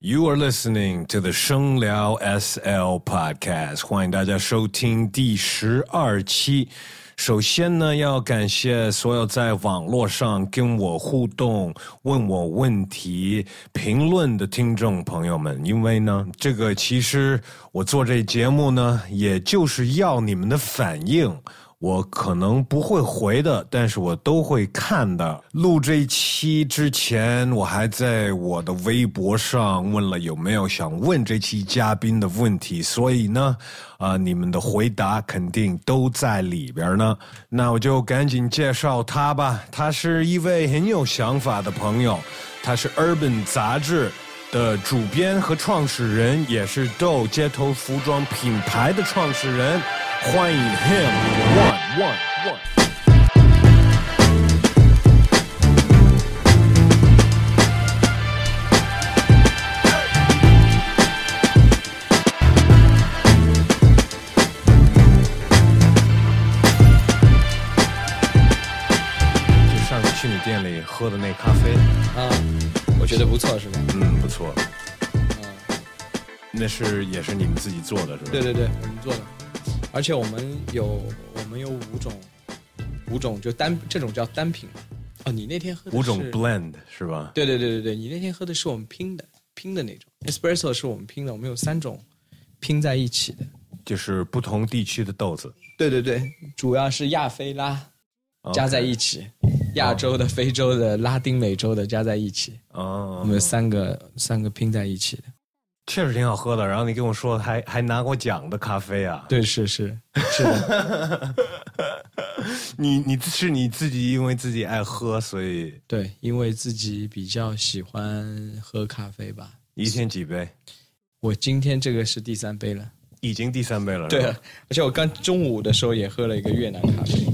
You are listening to the 声聊 SL Podcast，欢迎大家收听第十二期。首先呢，要感谢所有在网络上跟我互动、问我问题、评论的听众朋友们，因为呢，这个其实我做这节目呢，也就是要你们的反应。我可能不会回的，但是我都会看的。录这一期之前，我还在我的微博上问了有没有想问这期嘉宾的问题，所以呢，啊，你们的回答肯定都在里边呢。那我就赶紧介绍他吧。他是一位很有想法的朋友，他是 Urban 杂志的主编和创始人，也是 Do 街头服装品牌的创始人。欢迎 him one one one。就上次去你店里喝的那咖啡，啊，我觉得不错，是吧？嗯，不错。嗯，那是也是你们自己做的，是吧？对对对，我们做的，而且我们有我们有五种，五种就单这种叫单品。哦，你那天喝的五种 blend 是吧？对对对对对，你那天喝的是我们拼的拼的那种，espresso 是我们拼的，我们有三种拼在一起的。就是不同地区的豆子。对对对，主要是亚非拉加在一起，亚洲的、非洲的、拉丁美洲的加在一起，哦我，们三个三个拼在一起的。确实挺好喝的。然后你跟我说还还拿过奖的咖啡啊？对，是是是的，你你是你自己因为自己爱喝，所以对，因为自己比较喜欢喝咖啡吧。一天几杯？我今天这个是第三杯了，已经第三杯了，对，而且我刚中午的时候也喝了一个越南咖啡。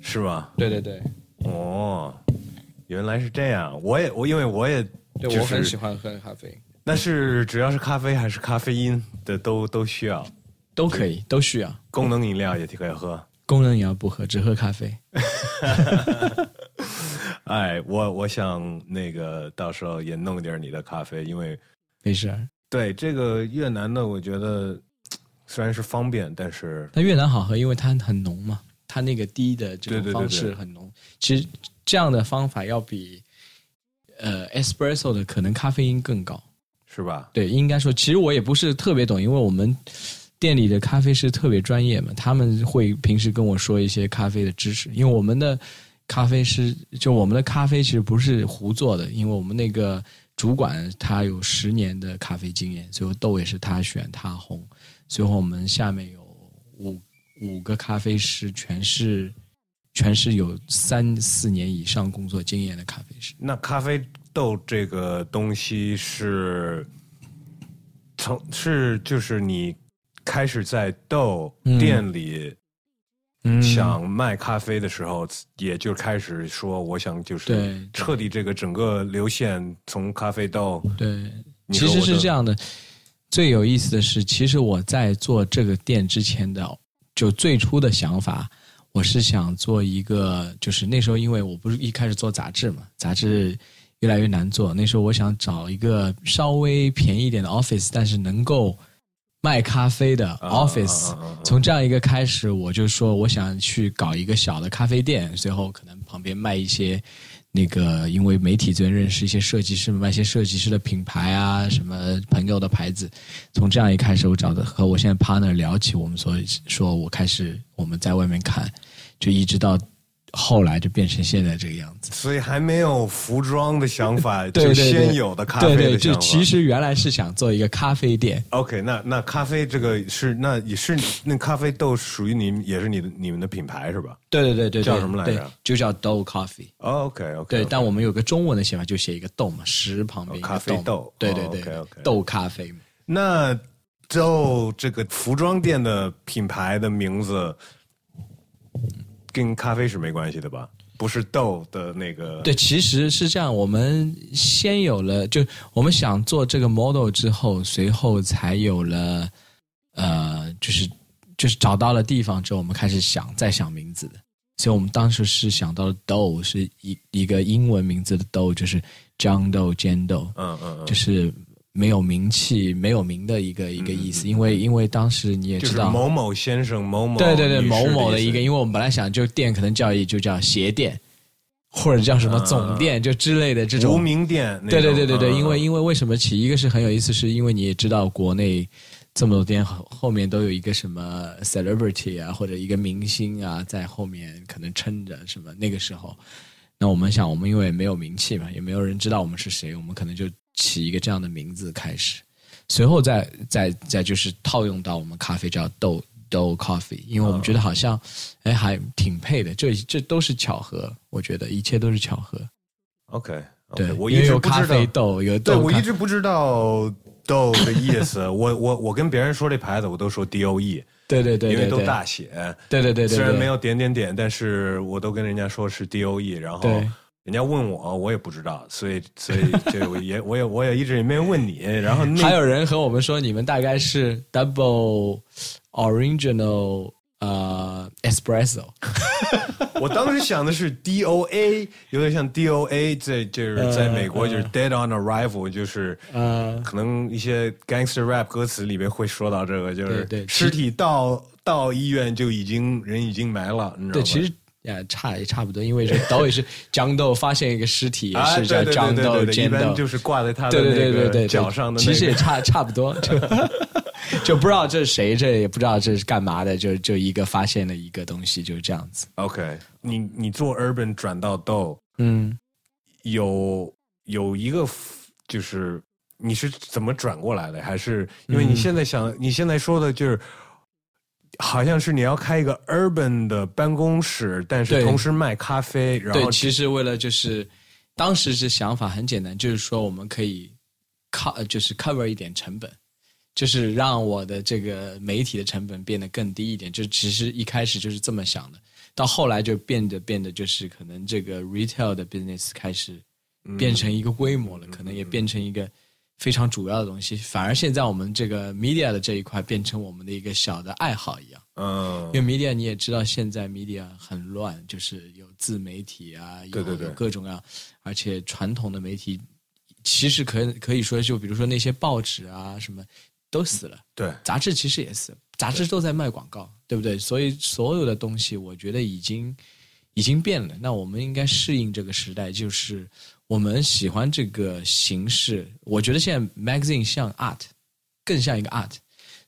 是吗？对对对，哦，原来是这样。我也我因为我也对、就是我很喜欢喝咖啡，那是只要是咖啡还是咖啡因的都都需要。都可以，都需要。功能饮料也可以喝。功能饮料不喝，只喝咖啡。哎，我我想那个到时候也弄点你的咖啡，因为没事儿，对这个越南的，我觉得虽然是方便，但是它越南好喝，因为它很浓嘛，它那个滴的这种方式很浓。其实这样的方法要比呃 espresso 的可能咖啡因更高。是吧？对，应该说，其实我也不是特别懂，因为我们店里的咖啡师特别专业嘛，他们会平时跟我说一些咖啡的知识。因为我们的咖啡师，就我们的咖啡其实不是胡做的，因为我们那个主管他有十年的咖啡经验，最后豆也是他选他烘，最后我们下面有五五个咖啡师，全是全是有三四年以上工作经验的咖啡师。那咖啡豆这个东西是从是就是你开始在豆店里嗯。想卖咖啡的时候，也就开始说我想就是对彻底这个整个流线从咖啡豆对，其实是这样的。最有意思的是，其实我在做这个店之前的，就最初的想法，我是想做一个，就是那时候因为我不是一开始做杂志嘛，杂志越来越难做，那时候我想找一个稍微便宜一点的 office，但是能够卖咖啡的啊 office。从这样一个开始，我就说我想去搞一个小的咖啡店，最后可能旁边卖一些那个，因为媒体这边认识一些设计师，卖一些设计师的品牌啊，什么朋友的牌子。从这样一开始，我找的和我现在 partner 聊起，我们所以说我开始我们在外面看，就一直到后来就变成现在这个样子。所以还没有服装的想法，对 对就对先有的咖啡对对，就的想法。其实原来是想做一个咖啡店，OK，那那咖啡这个是那也是那咖啡豆属于你也是你的你们的品牌是吧？对对对对，叫什么来着对就叫 Dough Coffee。哦，OK OK，对，但我们有个中文的写法，就写一个豆嘛，石旁边咖啡豆哦对对对豆咖啡。那豆这个服装店的品牌的名字跟咖啡是没关系的吧？不是豆的那个对，其实是这样，我们先有了，就我们想做这个 model 之后，随后才有了，呃，就是就是找到了地方之后，我们开始想再想名字的。所以我们当时是想到了 Doe 是一一个英文名字的 Doe，就是 John Doe 尖豆，嗯嗯嗯，就是没有名气、没有名的一个一个意思。因为因为当时你也就是知道，某某先生、某某对对对，某某的一个，因为我们本来想就店可能叫一就叫鞋店，或者叫什么总店，就之类的这种。无名店对，对对对对，嗯因为因为为什么起一个是很有意思，是因为你也知道国内这么多店后后面都有一个什么 celebrity 啊，或者一个明星啊在后面可能撑着什么。那个时候，那我们想，我们因为没有名气嘛，也没有人知道我们是谁，我们可能就起一个这样的名字开始，随后再再再就是套用到我们咖啡叫豆豆 coffee，因为我们觉得好像哎还挺配的，这这都是巧合，我觉得一切都是巧合。OK，对，我一直咖不知道，啡豆，有对豆咖我一直不知道豆的意思。我我我跟别人说这牌子，我都说 D O E，对对对对，因为都大写。对对对虽然没有点点点，但是我都跟人家说是 D O E，然后对人家问我，我也不知道，所以所以就也我也我也一直也没有问你。然后那 还有人和我们说，你们大概是 double original 呃 espresso，我当时想的是 D O A，有点像 D O A，在就是在美国就是 Dead on Arrival，就是呃，可能一些 gangster rap 歌词里面会说到这个，就是对对尸体到到医院就已经人已经埋了，你知道对，吗？其实呀差也差不多，因为这岛也是江 豆发现一个尸体，也啊，是叫江豆一般就是挂在他的对对那个对脚上的，其实也差差不多，就 就不知道这是谁，这也不知道这是干嘛的，就就一个发现了一个东西，就是这样子。OK，你你做 urban 转到豆，嗯，有有一个就是你是怎么转过来的？还是因为你嗯现在想，你现在说的就是。好像是你要开一个 urban 的办公室，但是同时卖咖啡，然对，后其实为了就是当时是想法很简单，就是说我们可以 co 就是 cover 一点成本，就是让我的这个媒体的成本变得更低一点。就其实一开始就是这么想的，到后来就变得变得就是可能这个 retail 的 business 开始变成一个规模了，可能也变成一个非常主要的东西。反而现在我们这个 media 的这一块变成我们的一个小的爱好一样。嗯因为 media 你也知道，现在 media 很乱，就是有自媒体啊，有有各种各样，而且传统的媒体其实可可以说，就比如说那些报纸啊什么都死了，对杂志其实也死了，杂志都在卖广告，对不对？所以所有的东西，我觉得已经已经变了。那我们应该适应这个时代，就是我们喜欢这个形式。我觉得现在 magazine 像 art，更像一个 art。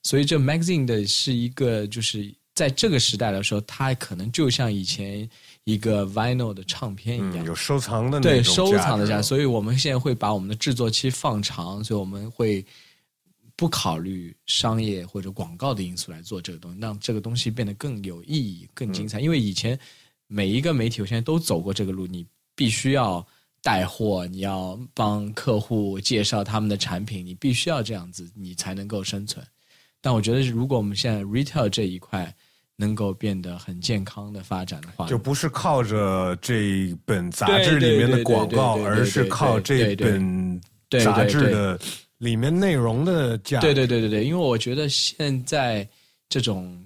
所以这 magazine 的是一个，就是在这个时代来说，它可能就像以前一个 vinyl 的唱片一样，嗯，有收藏的那对收藏的价，价值所以我们现在会把我们的制作期放长，所以我们会不考虑商业或者广告的因素来做这个东西，让这个东西变得更有意义、更精彩。因为以前每一个媒体，我现在都走过这个路，你必须要带货，你要帮客户介绍他们的产品，你必须要这样子，你才能够生存。但我觉得，如果我们现在 retail 这一块能够变得很健康的发展的话，就不是靠着这本杂志里面的广告，而是靠这本杂志的里面内容的价值。对对对对对，因为我觉得现在这种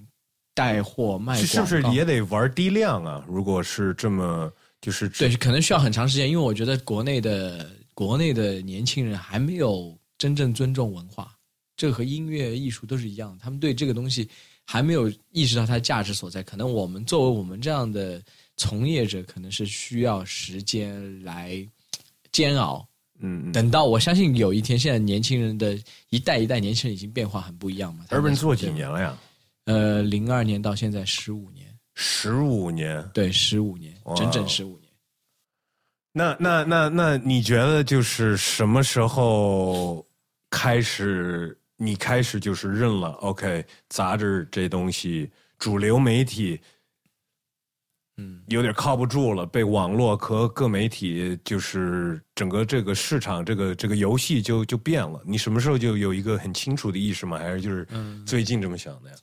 带货卖是不是也得玩低量啊？如果是这么就是对，可能需要很长时间，因为我觉得国内的国内的年轻人还没有真正尊重文化，这个和音乐艺术都是一样，他们对这个东西还没有意识到它的价值所在。可能我们作为我们这样的从业者，可能是需要时间来煎熬。嗯嗯等到我相信有一天，现在年轻人的一代一代年轻人已经变化很不一样嘛。他们，Urban 做几年了呀？呃，零二年到现在十五年，十五年。对，十五年，整整十五年。那那那那，你觉得就是什么时候开始？你开始就是认了？OK，杂志这东西，主流媒体嗯，有点靠不住了，被网络和各媒体就是整个这个市场，这个这个游戏就就变了。你什么时候就有一个很清楚的意识吗？还是就是最近这么想的呀？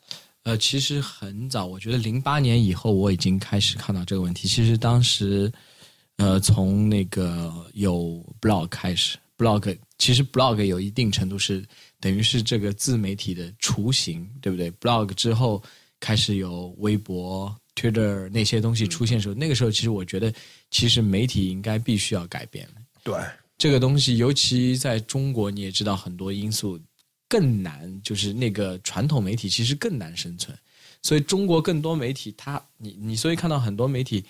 呃，其实很早，我觉得零八年以后我已经开始看到这个问题。其实当时，呃，从那个有 blog 开始，blog 其实 blog 有一定程度是等于是这个自媒体的雏形，对不对？blog 之后开始有微博、Twitter 那些东西出现的时候，那个时候其实我觉得，其实媒体应该必须要改变了。对，这个东西，尤其在中国，你也知道很多因素更难，就是那个传统媒体其实更难生存。所以中国更多媒体，它你你所以看到很多媒体，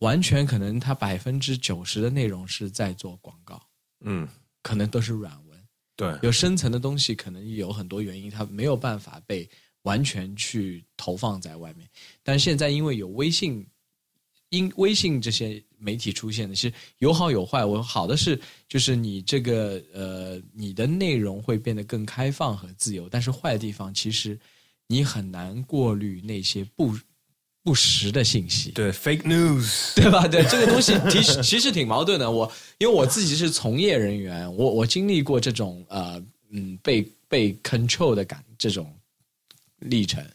完全可能它百分之九十的内容是在做广告，嗯，可能都是软文，对，有深层的东西，可能有很多原因，它没有办法被完全去投放在外面。但现在因为有微信，因微信这些媒体出现的，其实有好有坏。我好的是就是你这个呃，你的内容会变得更开放和自由，但是坏的地方其实。你很难过滤那些不不实的信息，对 fake news，对吧？对这个东西 其实其实挺矛盾的。我因为我自己是从业人员，我我经历过这种呃嗯被被 control 的感这种历程。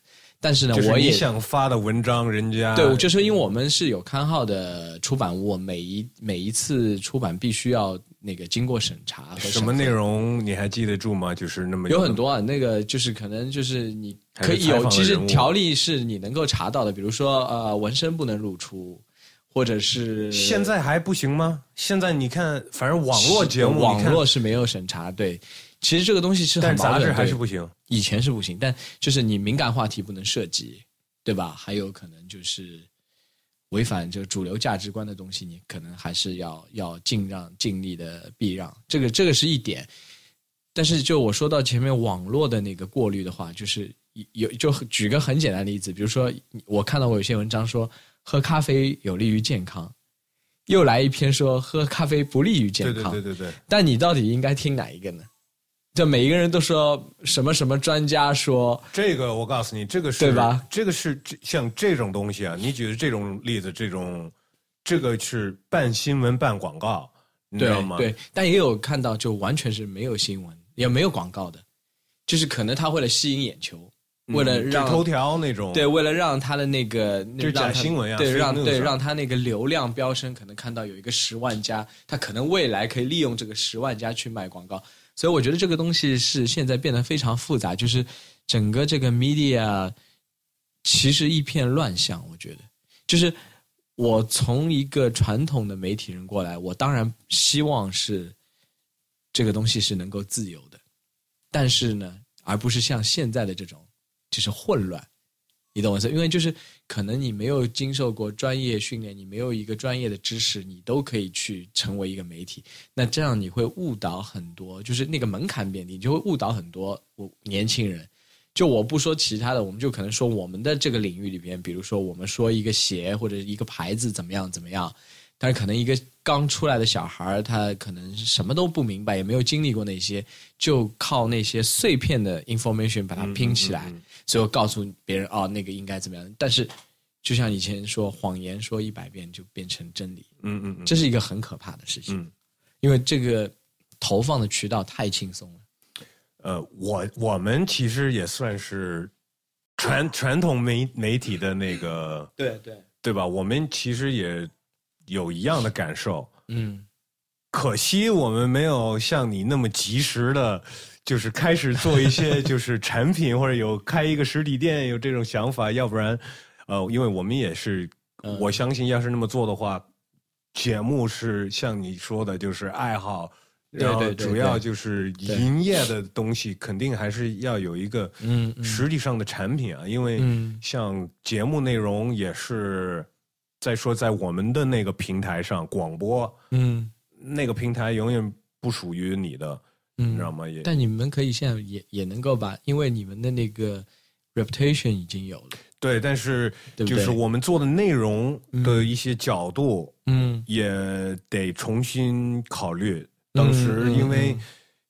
但是呢，我也想发的文章，人家对，就是因为我们是有刊号的出版物，每一每一次出版必须要那个经过审查。什么内容你还记得住吗？就是那么有很多啊，那个就是可能就是你可以有，其实条例是你能够查到的，比如说呃，纹身不能露出，或者是现在还不行吗？现在你看，反正网络节目，网络是没有审查，对。其实这个东西是很杂志还是不行，以前是不行，但就是你敏感话题不能涉及，对吧？还有可能就是违反这个主流价值观的东西，你可能还是要要尽让尽力的避让，这个这个是一点。但是就我说到前面网络的那个过滤的话，就是有就举个很简单的例子，比如说我看到过有些文章说喝咖啡有利于健康，又来一篇说喝咖啡不利于健康，对对对对对。但你到底应该听哪一个呢？就每一个人都说什么什么专家说这个，我告诉你，这个是对吧？这个是像这种东西啊，你举的这种例子，这种这个是半新闻半广告，你知道吗？对，但也有看到就完全是没有新闻也没有广告的，就是可能他为了吸引眼球，为了让头条那种，对，为了让他的那个就假新闻呀，对，让对让他那个流量飙升，可能看到有一个十万加，他可能未来可以利用这个十万加去卖广告。所以我觉得这个东西是现在变得非常复杂，就是整个这个 media 其实一片乱象。我觉得，就是我从一个传统的媒体人过来，我当然希望是这个东西是能够自由的，但是呢，而不是像现在的这种就是混乱。你懂我意思？因为就是可能你没有经受过专业训练，你没有一个专业的知识，你都可以去成为一个媒体。那这样你会误导很多，就是那个门槛变低，你就会误导很多我年轻人。就我不说其他的，我们就可能说我们的这个领域里边，比如说我们说一个鞋或者一个牌子怎么样怎么样。但是可能一个刚出来的小孩他可能什么都不明白，也没有经历过那些，就靠那些碎片的 information 把它拼起来，最后告诉别人哦，那个应该怎么样。但是，就像以前说，谎言说一百遍就变成真理。嗯嗯，这是一个很可怕的事情。嗯，因为这个投放的渠道太轻松了。呃，我我们其实也算是传传统媒媒体的那个，对对对吧？我们其实也。有一样的感受，嗯，可惜我们没有像你那么及时的，就是开始做一些就是产品或者有开一个实体店有这种想法，要不然，呃，因为我们也是，我相信要是那么做的话，节目是像你说的，就是爱好，然后主要就是营业的东西，肯定还是要有一个嗯实体上的产品啊，因为像节目内容也是。再说，在我们的那个平台上广播，嗯，那个平台永远不属于你的，你知道吗？也，但你们可以现在也也能够把，因为你们的那个 reputation 已经有了。对，但是就是我们做的内容的一些角度，嗯，也得重新考虑。当时因为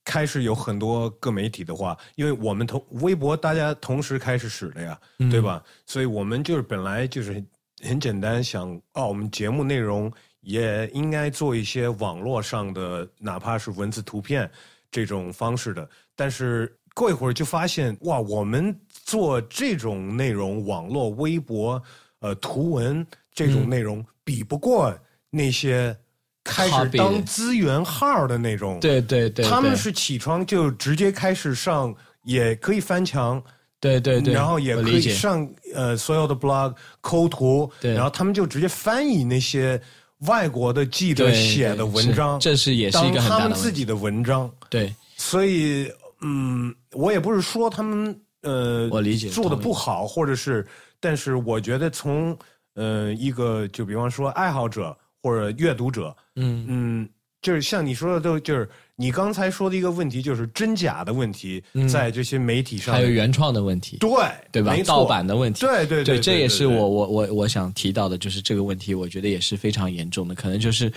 开始有很多个媒体的话，因为我们同微博大家同时开始使的呀，对吧？所以我们就是本来就是。很简单，想哦，我们节目内容也应该做一些网络上的，哪怕是文字、图片这种方式的。但是过一会儿就发现，哇，我们做这种内容，网络、微博、呃，图文这种内容，比不过那些开始当资源号的那种。对对对，他们是起床就直接开始上，也可以翻墙。对对对，然后也可以上呃所有的 blog 抠图，对，然后他们就直接翻译那些外国的记者写的文章，这是也是一个很当他们大的问题。自己的文章，对，所以嗯，我也不是说他们呃，我理解做的不好，或者是，但是我觉得从呃一个就比方说爱好者或者阅读者，嗯。嗯，就是像你说的，都就是你刚才说的一个问题，就是真假的问题，在这些媒体上嗯还有原创的问题，对对吧盗版的问题，对对对，这也是我我我我想提到的，就是这个问题，我觉得也是非常严重的，可能就是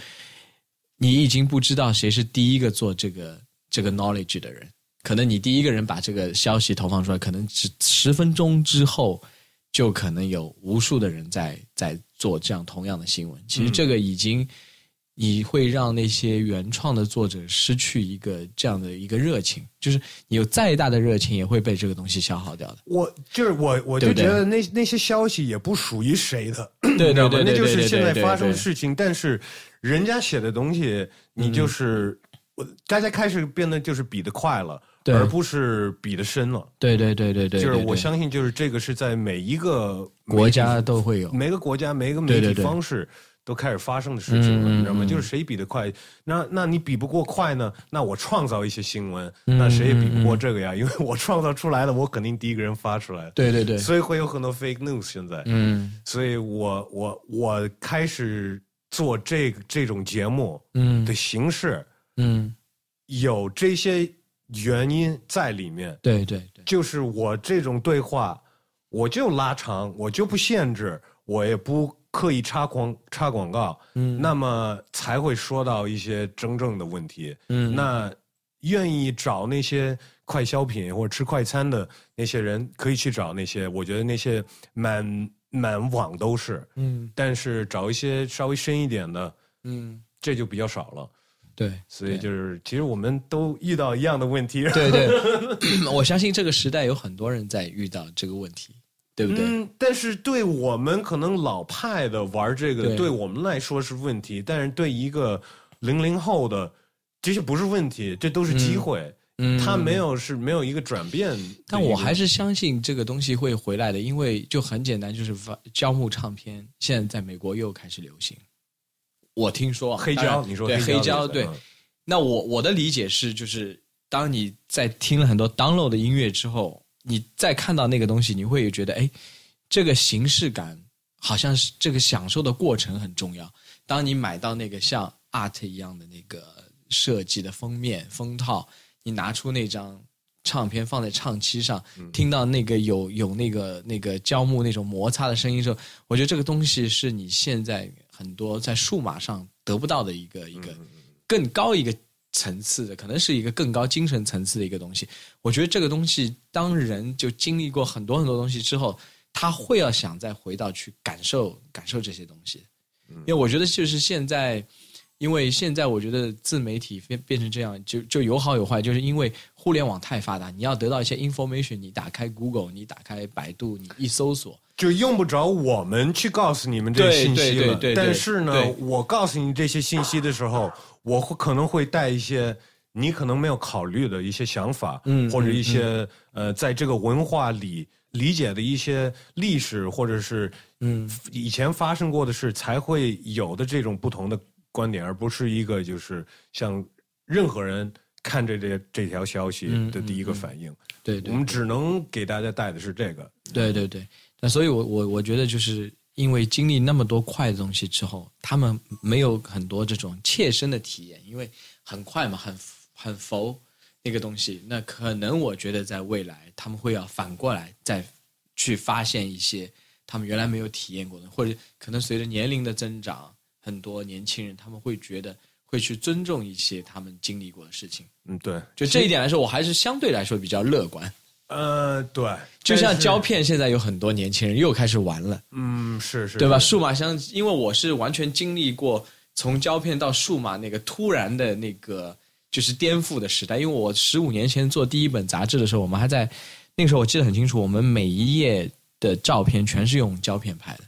你已经不知道谁是第一个做这个这个 knowledge 的人，可能你第一个人把这个消息投放出来，可能只十分钟之后，就可能有无数的人在在做这样同样的新闻。其实这个已经。你会让那些原创的作者失去一个这样的一个热情，就是你有再大的热情，也会被这个东西消耗掉的。我就是我，我就觉得那那些消息也不属于谁的，对对对对那就是现在发生的事情。但是人家写的东西，你就是我，大家开始变得就是比的快了，而不是比的深了。对对对对对，就是我相信，就是这个是在每一个国家都会有。每个国家每个媒体方式都开始发生的事情了，嗯你知道吗？嗯就是谁比得快，那那你比不过快呢？那我创造一些新闻，嗯那谁也比不过这个呀？因为我创造出来了，我肯定第一个人发出来，对对对，所以会有很多 fake news。现在，嗯所以我我我开始做这个这种节目嗯的形式，嗯，有这些原因在里面。对对对，就是我这种对话，我就拉长，我就不限制，我也不刻意插广插广告，嗯。那么才会说到一些真正的问题。嗯。那愿意找那些快消品或者吃快餐的那些人，可以去找那些，我觉得那些满满网都是，嗯。但是找一些稍微深一点的，嗯，这就比较少了。对，所以就是，其实我们都遇到一样的问题，对 对，我相信这个时代有很多人在遇到这个问题，对不对？嗯，但是对我们可能老派的玩这个，对对我们来说是问题，但是对一个零零后的，这些不是问题，这都是机会。嗯他没有是没有一个转变个，但我还是相信这个东西会回来的，因为就很简单，就是发胶木唱片现在在美国又开始流行。我听说啊黑胶，你说黑胶对。那我我的理解是，就是当你在听了很多 download 的音乐之后，你再看到那个东西，你会觉得，哎，这个形式感好像是这个享受的过程很重要。当你买到那个像 art 一样的那个设计的封面封套，你拿出那张唱片放在唱机上，听到那个有有那个那个胶木那种摩擦的声音时候，我觉得这个东西是你现在很多在数码上得不到的一个一个更高一个层次的，可能是一个更高精神层次的一个东西。我觉得这个东西，当人就经历过很多很多东西之后，他会要想再回到去感受感受这些东西。因为我觉得就是现在，因为现在我觉得自媒体变变成这样，就就有好有坏，就是因为互联网太发达，你要得到一些 information，你打开 Google，你打开百度，你一搜索，就用不着我们去告诉你们这些信息了。但是呢，我告诉你这些信息的时候，我会可能会带一些你可能没有考虑的一些想法，嗯或者一些、呃，在这个文化里理解的一些历史，或者是嗯。以前发生过的事，才会有的这种不同的观点，而不是一个就是像任何人看着这这条消息嗯的第一个反应。对对我们只能给大家带的是这个。对对对，那所以我，我我觉得就是因为经历那么多快的东西之后，他们没有很多这种切身的体验，因为很快嘛，很很浮那个东西。那可能我觉得在未来，他们会要反过来再去发现一些他们原来没有体验过的，或者可能随着年龄的增长，很多年轻人他们会觉得会去尊重一些他们经历过的事情。嗯，对，就这一点来说，我还是相对来说比较乐观。呃，对，就像胶片，现在有很多年轻人又开始玩了。嗯，是是，对吧？数码相，因为我是完全经历过从胶片到数码那个突然的那个就是颠覆的时代。因为我十五年前做第一本杂志的时候，我们还在那个时候我记得很清楚，我们每一页的照片全是用胶片拍的，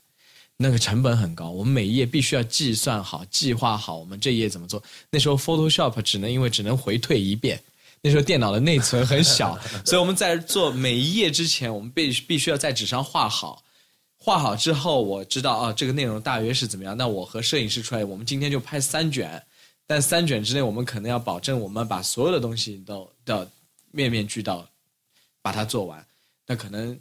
那个成本很高，我们每一页必须要计算好、计划好，我们这一页怎么做。那时候 Photoshop 只能因为只能回退一遍。那时候电脑的内存很小，所以我们在做每一页之前，我们必必须要在纸上画好，画好之后，我知道啊，这个内容大约是怎么样。那我和摄影师出来，我们今天就拍三卷，但三卷之内，我们可能要保证我们把所有的东西都都面面俱到，把它做完。那可能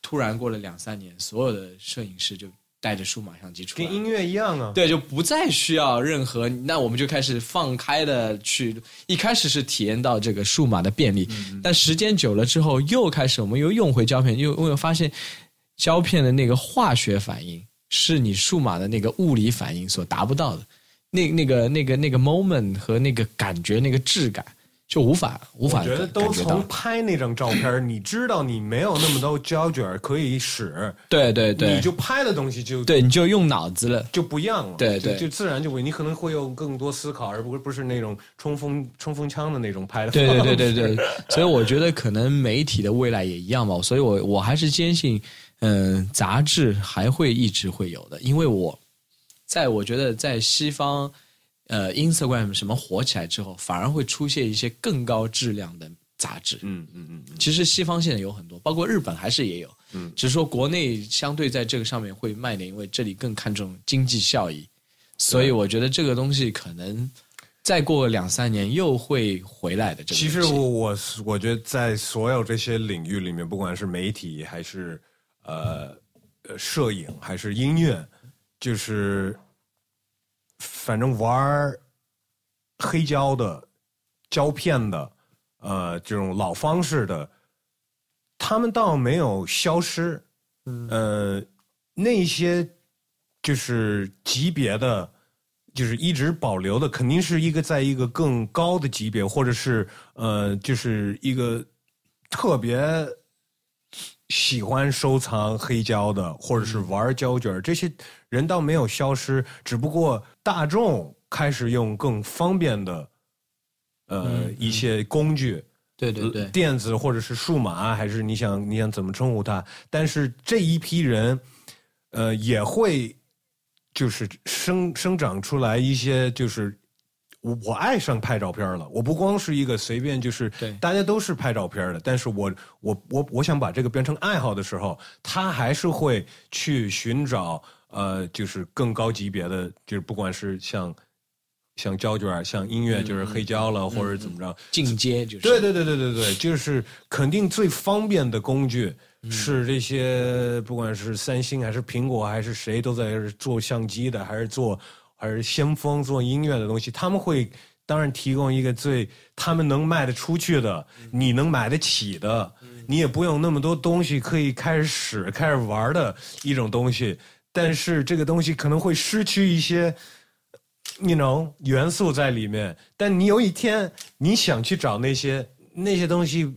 突然过了两三年，所有的摄影师就带着数码相机出来，跟音乐一样啊。对，就不再需要任何，那我们就开始放开的去。一开始是体验到这个数码的便利，但时间久了之后，又开始我们又用回胶片，又又发现胶片的那个化学反应是你数码的那个物理反应所达不到的，那那个那个那个 moment 和那个感觉那个质感。就无法无法我觉得都从拍那张照片，你知道你没有那么多胶卷可以使，对对对，你就拍的东西就对，你就用脑子了，就不一样了，对对，就自然就会，你可能会有更多思考，而不不是那种冲锋冲锋枪的那种拍的。对对对对对，所以我觉得可能媒体的未来也一样吧，所以我我还是坚信，嗯，杂志还会一直会有的，因为我在我觉得在西方。呃，Instagram 什么火起来之后，反而会出现一些更高质量的杂志。嗯嗯嗯。其实西方现在有很多，包括日本还是也有。嗯。只是说国内相对在这个上面会慢点，因为这里更看重经济效益。所以我觉得这个东西可能再过两三年又会回来的。其实我我我觉得在所有这些领域里面，不管是媒体还是呃呃摄影还是音乐，就是。反正玩黑胶的、胶片的，呃，这种老方式的，他们倒没有消失。呃，那些就是级别的，就是一直保留的，肯定是一个在一个更高的级别，或者是呃，就是一个特别喜欢收藏黑胶的，或者是玩胶卷这些。人倒没有消失，只不过大众开始用更方便的，呃，一些工具，对对对，电子或者是数码，还是你想你想怎么称呼它？但是这一批人，呃，也会就是生生长出来一些，就是我我爱上拍照片了。我不光是一个随便就是大家都是拍照片的，但是我我我我想把这个变成爱好的时候，他还是会去寻找。呃，就是更高级别的，就是不管是像像胶卷，像音乐，就是黑胶了，或者怎么着，进阶就是。对对对对对对，就是肯定最方便的工具是这些，不管是三星还是苹果还是谁都在做相机的，还是做还是先锋做音乐的东西，他们会当然提供一个最他们能卖得出去的，你能买得起的，你也不用那么多东西可以开始使开始玩的一种东西。但是这个东西可能会失去一些，你能元素在里面。但你有一天你想去找那些那些东西，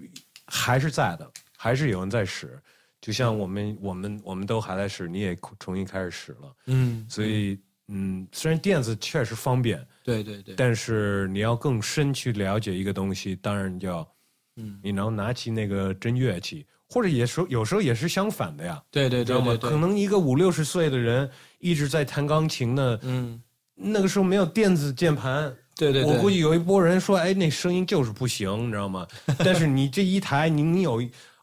还是在的，还是有人在使。就像我们我们我们都还在使，你也重新开始使了。嗯，所以嗯，虽然电子确实方便，对对对，但是你要更深去了解一个东西，当然就要，嗯，你能拿起那个真乐器。或者也说，有时候也是相反的呀。对对对对可能一个五六十岁的人一直在弹钢琴呢。嗯。那个时候没有电子键盘。对对。我估计有一波人说：“哎，那声音就是不行，你知道吗？”但是你这一台，你你有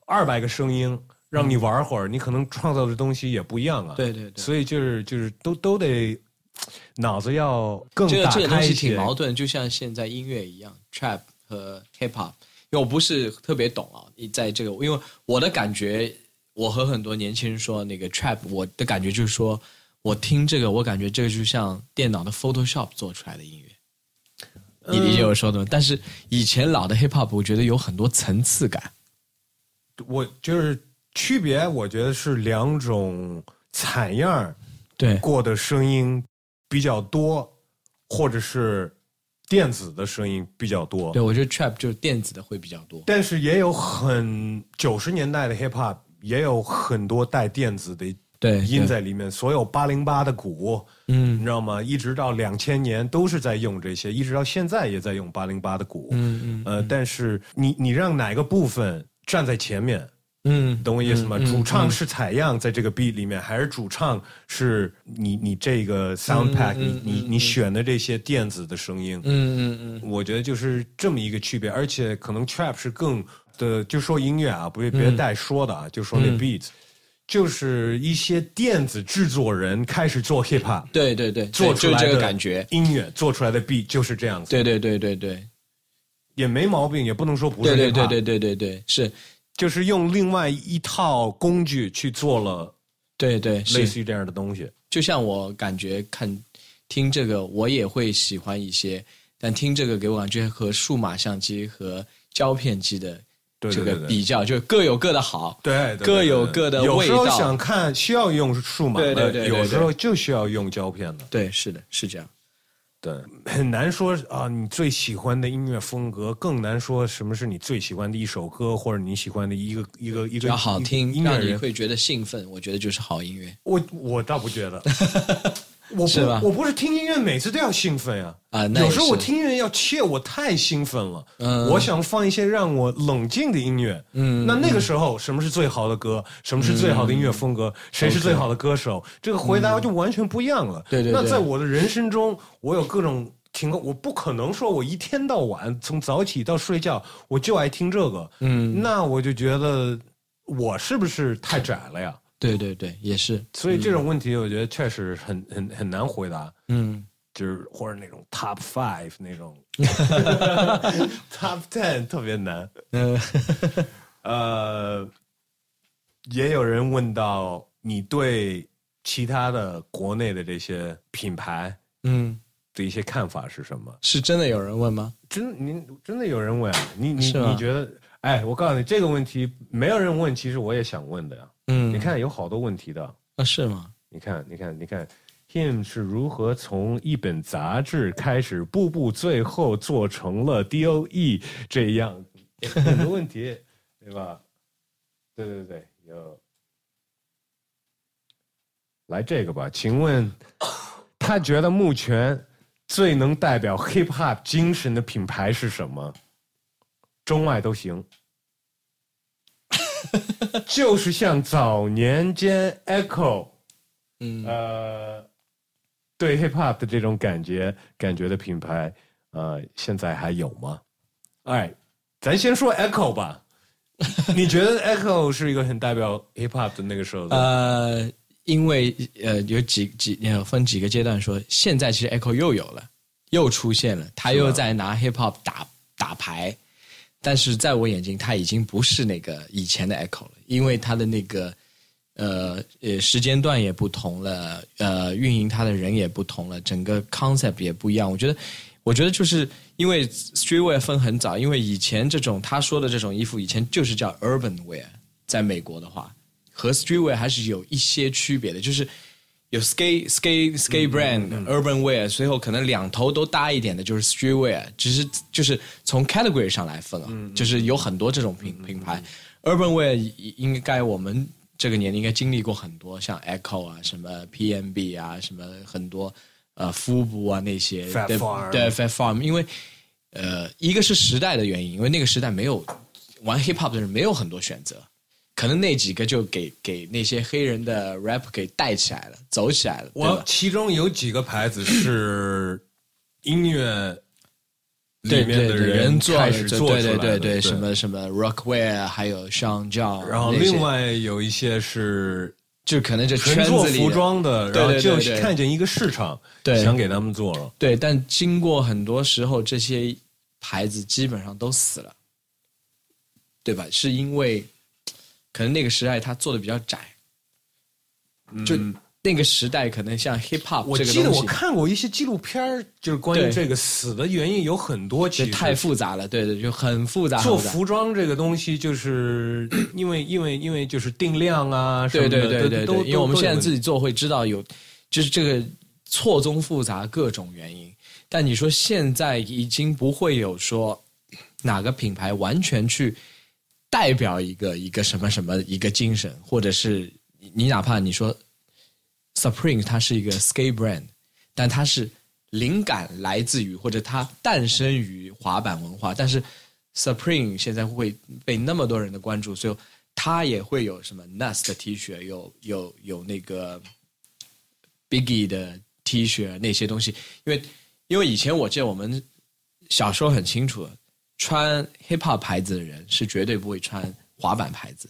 二百个声音让你玩会儿，你可能创造的东西也不一样啊。对对对。所以就是就是都都得脑子要更这个这个东西挺矛盾，就像现在音乐一样，trap 和 hip hop。我不是特别懂啊，你在这个，因为我的感觉，我和很多年轻人说那个 trap，我的感觉就是说，我听这个，我感觉这个就像电脑的 Photoshop 做出来的音乐，你理解我说的吗？但是以前老的 hip hop，我觉得有很多层次感。我就是区别，我觉得是两种采样对过的声音比较多，或者是。电子的声音比较多，对我觉得 trap 就是电子的会比较多，但是也有很九十年代的 hip hop 也有很多带电子的对音在里面，所有八零八的鼓，嗯，你知道吗？一直到两千年都是在用这些，一直到现在也在用八零八的鼓，嗯嗯，呃，但是你你让哪个部分站在前面？嗯，懂我意思吗？主唱是采样在这个 beat 里面，还是主唱是你你这个 sound pack，你你你选的这些电子的声音？嗯嗯嗯，我觉得就是这么一个区别，而且可能 trap 是更的，就说音乐啊，不别别带说的啊，就说那 beat，就是一些电子制作人开始做 hip hop，对对对，做出来的就这个感觉。音乐做出来的 beat 就是这样子，对对对对对也没毛病，也不能说不是对对对对对对对，是，就是用另外一套工具去做了对对。类似于这样的东西。就像我感觉看听这个，我也会喜欢一些，但听这个给我感觉和数码相机和胶片机的这个比较，就各有各的好。对，对各对有各的有时候想看需要用数码的，对对对对有时候就需要用胶片的。对，是的，是这样。对，很难说啊，你最喜欢的音乐风格，更难说什么是你最喜欢的一首歌，或者你喜欢的一个一个一个好听，音乐人。让你会觉得兴奋，我觉得就是好音乐。我我倒不觉得，我是吧不我不是听音乐每次都要兴奋呀、啊。那有时候我听音乐要切，我太兴奋了，嗯我想放一些让我冷静的音乐。嗯那那个时候，什么是最好的歌？什么是最好的音乐风格？谁是最好的歌手？这个回答就完全不一样了。嗯对对对那在我的人生中，我有各种情况，我不可能说我一天到晚从早起到睡觉，我就爱听这个。嗯，那我就觉得我是不是太窄了呀？对对对，也是。所以这种问题，我觉得确实很很很难回答。嗯就是或者那种 top five 那种 top ten 特别难。嗯 呃，也有人问到你对其他的国内的这些品牌嗯，的一些看法是什么？是真的有人问吗？真你真的有人问啊？你你你觉得？哎，我告诉你这个问题没有人问，其实我也想问的呀。嗯，你看有好多问题的，啊，是吗？你看，你看，你看，Him 是如何从一本杂志开始，步步最后做成了 DOE 这样 很多问题，对吧？对对对，有。来这个吧，请问他觉得目前最能代表 hip hop 精神的品牌是什么？中外都行。就是像早年间 Echo，嗯呃，对 hip hop 的这种感觉感觉的品牌，呃，现在还有吗？哎，咱先说 Echo 吧。你觉得 Echo 是一个很代表 hip hop 的那个时候的？呃，因为呃有几几呃分几个阶段说，现在其实 Echo 又有了，又出现了，他又在拿 hip hop 打打牌，但是在我眼睛，他已经不是那个以前的 Echo 了，因为他的那个呃呃时间段也不同了，呃运营他的人也不同了，整个 concept 也不一样。我觉得，我觉得就是因为 streetwear 分很早，因为以前这种他说的这种衣服，以前就是叫 urban wear，在美国的话，和 streetwear 还是有一些区别的，就是。有 skate skate skate brand、urban wear，最后可能两头都搭一点的，就是 streetwear，只是就是从 category 上来分啊，就是有很多这种品品牌。urban wear 应该我们这个年龄应该经历过很多，像 Echo 啊，什么 PMB 啊，什么很多呃夫布啊那些对 Fat Farm，因为呃一个是时代的原因，因为那个时代没有玩 hip hop 的人没有很多选择。可能那几个就给给那些黑人的 rap 给带起来了，走起来了。我其中有几个牌子是 音乐里面的人做开的对始做出来的，对对对，什么什么 Rockwear，还有像这样，然后另外有一些是就可能就圈做子里服装的，然后就看见一个市场，对想给他们做了。对，但经过很多时候，这些牌子基本上都死了，对吧？是因为可能那个时代他做的比较窄，就那个时代可能像 hip hop 我记得我看过一些纪录片儿就是关于这个死的原因有很多，其，实太复杂了，对对，就很复杂。做服装这个东西，就是 因为因为因为就是定量啊对，对对对对，因为我们现在自己己做会知道有，就是这个错综复杂各种原因。但你说现在已经不会有说哪个品牌完全去代表一个一个什么什么一个精神，或者是你哪怕你说 Supreme 它是一个 skate brand，但它是灵感来自于或者它诞生于滑板文化，但是 Supreme 现在会被那么多人的关注，所以它也会有什么 Nas 的 T 恤，有有有那个 Biggie 的 T 恤那些东西，因为因为以前我记得我们小时候很清楚，穿 hip hop 牌子的人是绝对不会穿滑板牌子。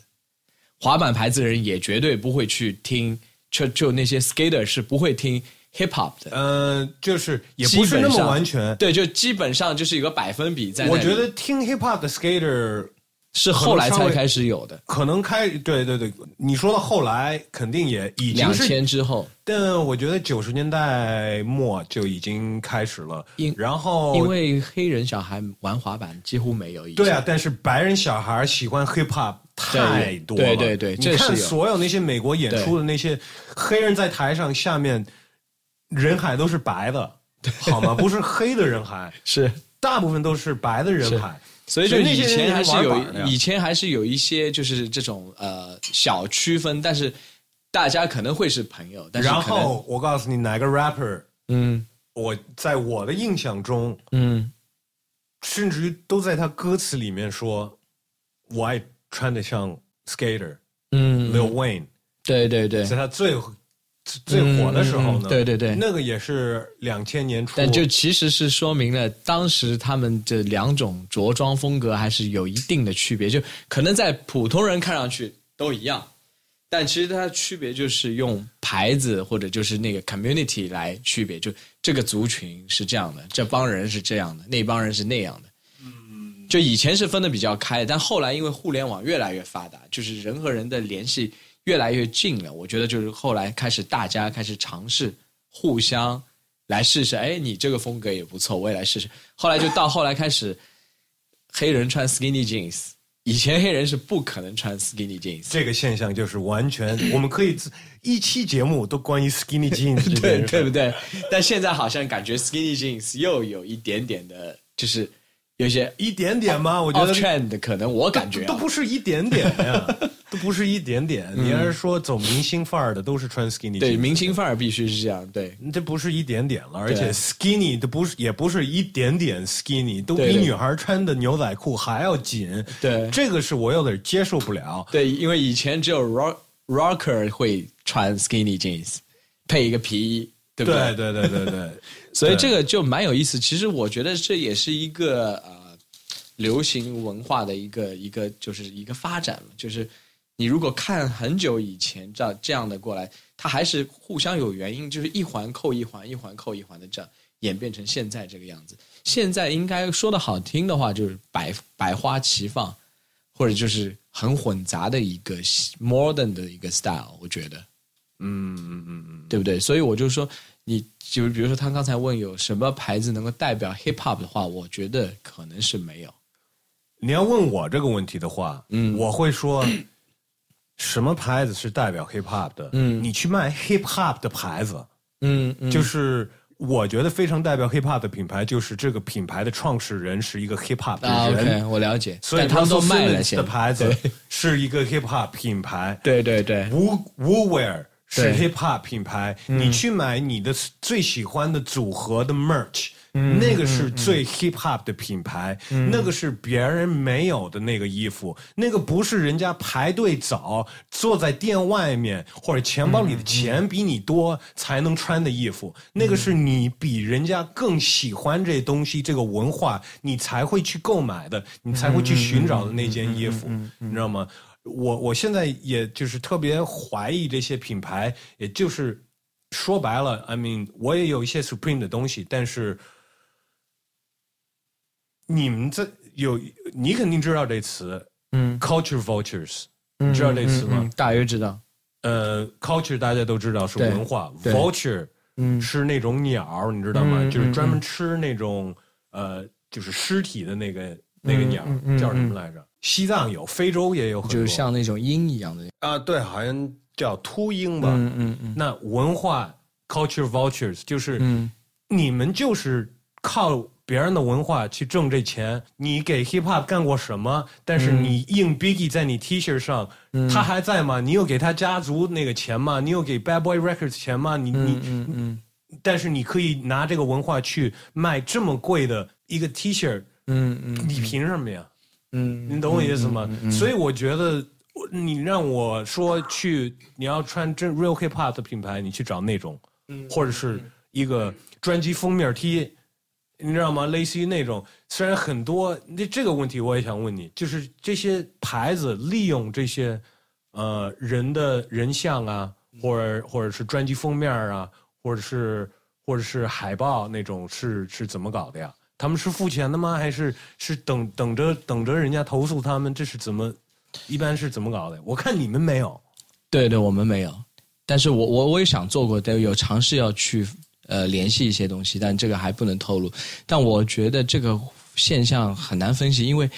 滑板牌子的人也绝对不会去听，就就那些 skater 是不会听 hip hop 的。呃，就是也不是那么完全。对，就基本上就是一个百分比在。我觉得听 hip hop 的 skater 是后来才开始有的，可能开对对对，你说到后来肯定也已经两是，千之后，但我觉得九十年代末就已经开始了因。然后因为黑人小孩玩滑板几乎没有。对啊，但是白人小孩喜欢 hip hop 太多了。对对对这你看所有那些美国演出的那些黑人在台上，下面人海都是白的，好吗？不是黑的人海，是，大部分都是白的人海。所以就以前还是有以前还是有一些就是这种呃小区分，但是大家可能会是朋友，但是然后我告诉你，哪个 rapper，嗯。我在我的印象中，嗯。甚至于都在他歌词里面说，我爱穿的像 skater、嗯，Lil Wayne，对对对，在他最最火的时候呢，嗯嗯嗯对对对。那个也是两千年初，但就其实是说明了当时他们这两种着装风格还是有一定的区别，就可能在普通人看上去都一样，但其实它的区别就是用牌子或者就是那个 community 来区别，就这个族群是这样的，这帮人是这样的，那帮人是那样的。嗯，就以前是分的比较开，但后来因为互联网越来越发达，就是人和人的联系越来越近了。我觉得就是后来开始大家开始尝试互相来试试，哎，你这个风格也不错，我也来试试。后来就到后来开始，黑人穿 skinny jeans，以前黑人是不可能穿 skinny jeans。这个现象就是完全，我们可以一期节目都关于 skinny jeans 对。对不对？但现在好像感觉 skinny jeans 又有一点点的，就是有些一点点吗？我觉得 trend，可能我感觉、啊、都不是一点点呀，都不是一点点。你要是说走明星范儿的，都是穿 skinny。对明星范儿必须是这样，对这不是一点点了，而且 skinny 都不是，也不是一点点 skinny，都对对比女孩穿的牛仔裤还要紧。对这个是我有点接受不了。对，因为以前只有 rock rocker 会穿 skinny jeans，配一个皮衣，对不对对对对对，所以这个就蛮有意思。其实我觉得这也是一个呃流行文化的一个一个就是一个发展嘛，就是你如果看很久以前这样这样的过来，它还是互相有原因，就是一环扣一环，一环扣一环的这样演变成现在这个样子。现在应该说的好听的话，就是百百花齐放，或者就是很混杂的一个 modern 的一个 style，我觉得。嗯嗯嗯嗯，对不对？所以我就说，你就比如说他刚才问有什么牌子能够代表 hip hop 的话，我觉得可能是没有。你要问我这个问题的话，嗯我会说，什么牌子是代表 hip hop 的？嗯你去卖 hip hop 的牌子，嗯嗯就是我觉得非常代表 hip hop 的品牌，就是这个品牌的创始人是一个 hip hop 的啊人。我了解。所以他们都卖了的牌子对是一个 hip hop 品牌对对对，，Wu Wuwear 是对。嗯 hip hop 品牌。你去买你的最喜欢的组合的 merch，那个是最 hip hop 的品牌，那个是别人没有的那个衣服，那个不是人家排队早，坐在店外面或者钱包里的钱比你多才能穿的衣服，那个是你比人家更喜欢这东西，这个文化，你才会去购买的，你才会去寻找的那件衣服，你知道吗？我我现在也就是特别怀疑这些品牌，也就是说白了，I mean，我也有一些 Supreme 的东西，但是你们这有你肯定知道这词，嗯，culture vultures，你知道这词吗？嗯大约知道。呃，culture 大家都知道是文化，vulture 嗯是那种鸟，你知道吗？嗯就是专门嗯吃那种呃，就是尸体的那个那个鸟叫什么嗯来着？西藏有，非洲也有很多，就是像那种鹰一样的。啊，对，好像叫秃鹰吧。嗯嗯嗯那文化 culture vultures 就是嗯你们就是靠别人的文化去挣这钱。你给 hip hop 干过什么？但是嗯你印 Biggie 在你 T 恤上，他还在吗？你有给他家族那个钱吗？你有给 Bad Boy Records 钱吗？你你嗯嗯但是你可以拿这个文化去卖这么贵的一个 T 恤，嗯嗯你凭什么呀？嗯你懂我意思吗？所以我觉得，你让我说去，你要穿真 real hip hop 的品牌，你去找那种，或者是一个专辑封面 T，你知道吗？类似于那种，虽然很多，那这个问题我也想问你，就是这些牌子利用这些呃人的人像啊，或者或者是专辑封面啊，或者是或者是海报那种，是是怎么搞的呀？他们是付钱的吗？还是是等等着等着人家投诉他们？这是怎么一般是怎么搞的？我看你们没有。对对，我们没有，但是我我我也想做过，但有尝试要去呃联系一些东西，但这个还不能透露。但我觉得这个现象很难分析，因为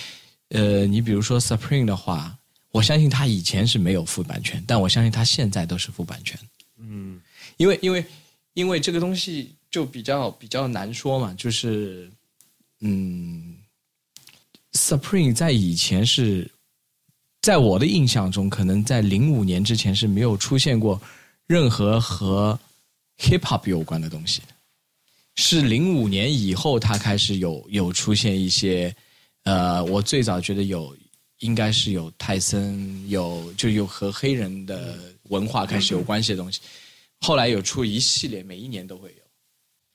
呃，你比如说 Supreme 的话，我相信他以前是没有付版权，但我相信他现在都是付版权。嗯，因为因为因为这个东西就比较比较难说嘛，就是嗯，Supreme 在以前是。在我的印象中，可能在零五年之前是没有出现过任何和 hip hop 有关的东西。是零五年以后，他开始有有出现一些，呃，我最早觉得有应该是有泰森，有就有和黑人的文化开始有关系的东西。后来有出一系列，每一年都会有。